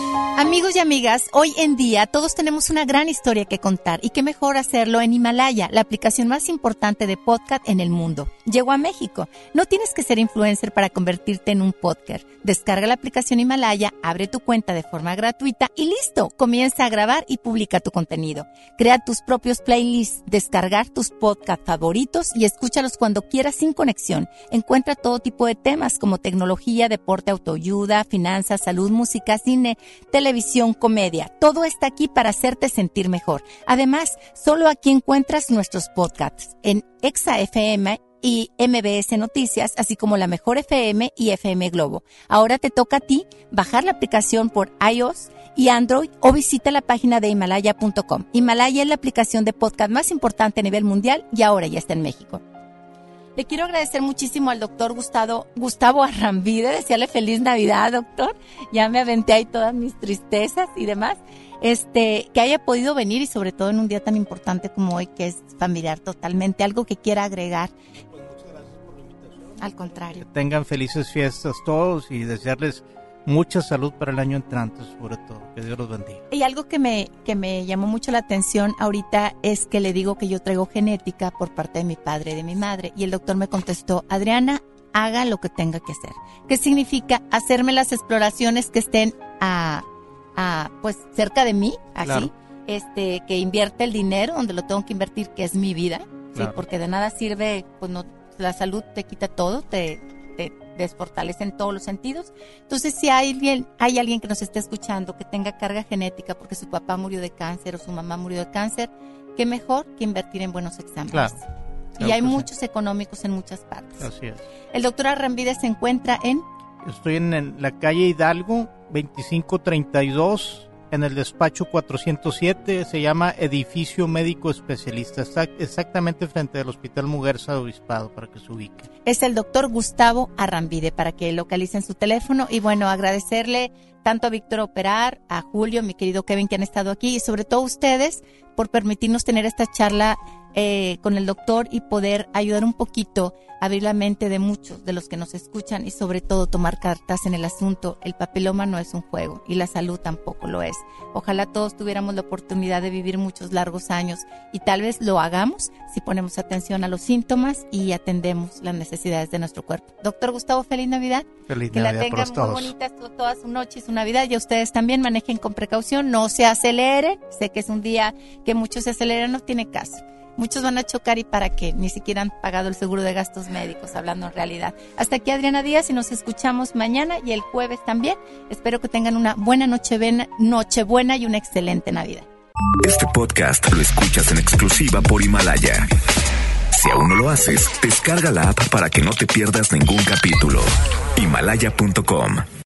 Amigos y amigas, hoy en día todos tenemos una gran historia que contar y qué mejor hacerlo en Himalaya, la aplicación más importante de podcast en el mundo. Llegó a México. No tienes que ser influencer para convertirte en un podcast. Descarga la aplicación Himalaya, abre tu cuenta de forma gratuita y listo, comienza a grabar y publica tu contenido. Crea tus propios playlists, descargar tus podcasts favoritos y escúchalos cuando quieras sin conexión. Encuentra todo tipo de temas como tecnología, deporte, autoayuda, finanzas, salud, música, cine, televisión televisión, comedia. Todo está aquí para hacerte sentir mejor. Además, solo aquí encuentras nuestros podcasts en Exa FM y MBS Noticias, así como la Mejor FM y FM Globo. Ahora te toca a ti bajar la aplicación por iOS y Android o visita la página de himalaya.com. Himalaya es la aplicación de podcast más importante a nivel mundial y ahora ya está en México. Le quiero agradecer muchísimo al doctor Gustavo, Gustavo Arrambide, desearle feliz Navidad, doctor. Ya me aventé ahí todas mis tristezas y demás. Este, que haya podido venir y sobre todo en un día tan importante como hoy, que es familiar totalmente. Algo que quiera agregar. Al contrario. Tengan felices fiestas todos y desearles mucha salud para el año entrante, sobre todo. Que Dios los bendiga. Y algo que me, que me llamó mucho la atención ahorita es que le digo que yo traigo genética por parte de mi padre y de mi madre. Y el doctor me contestó, Adriana, haga lo que tenga que hacer. ¿Qué significa? Hacerme las exploraciones que estén a, a pues cerca de mí, así. Claro. Este, que invierte el dinero donde lo tengo que invertir, que es mi vida. Sí, porque de nada sirve, pues no, la salud te quita todo, te, te desfortalece en todos los sentidos. Entonces, si hay alguien, hay alguien que nos esté escuchando que tenga carga genética porque su papá murió de cáncer o su mamá murió de cáncer, qué mejor que invertir en buenos exámenes. Claro. y hay sí. muchos económicos en muchas partes. Así es. El doctor Arrambide se encuentra en Estoy en, en la calle Hidalgo, 2532, en el despacho 407. Se llama Edificio Médico Especialista. Está exactamente frente al Hospital Muguerza de Obispado, para que se ubique. es el doctor Gustavo Arrambide para que localicen su teléfono y bueno, agradecerle tanto a Víctor Operar, a Julio, mi querido Kevin que han estado aquí y sobre todo a ustedes por permitirnos tener esta charla eh, con el doctor y poder ayudar un poquito a abrir la mente de muchos de los que nos escuchan y sobre todo tomar cartas en el asunto. El papiloma no es un juego y la salud tampoco lo es. Ojalá todos tuviéramos la oportunidad de vivir muchos largos años y tal vez lo hagamos si ponemos atención a los síntomas y atendemos las necesidades de nuestro cuerpo. Doctor Gustavo, feliz Navidad. Feliz que la tengan muy todos. bonita to- toda su noche y su Navidad y a ustedes también manejen con precaución, no se aceleren. Sé que es un día que muchos se aceleran, no tiene caso. Muchos van a chocar y para qué, ni siquiera han pagado el seguro de gastos médicos, hablando en realidad. Hasta aquí Adriana Díaz y nos escuchamos mañana y el jueves también. Espero que tengan una buena nochebuena, nochebuena y una excelente Navidad. Este podcast lo escuchas en exclusiva por Himalaya. Si aún no lo haces, descarga la app para que no te pierdas ningún capítulo. Himalaya.com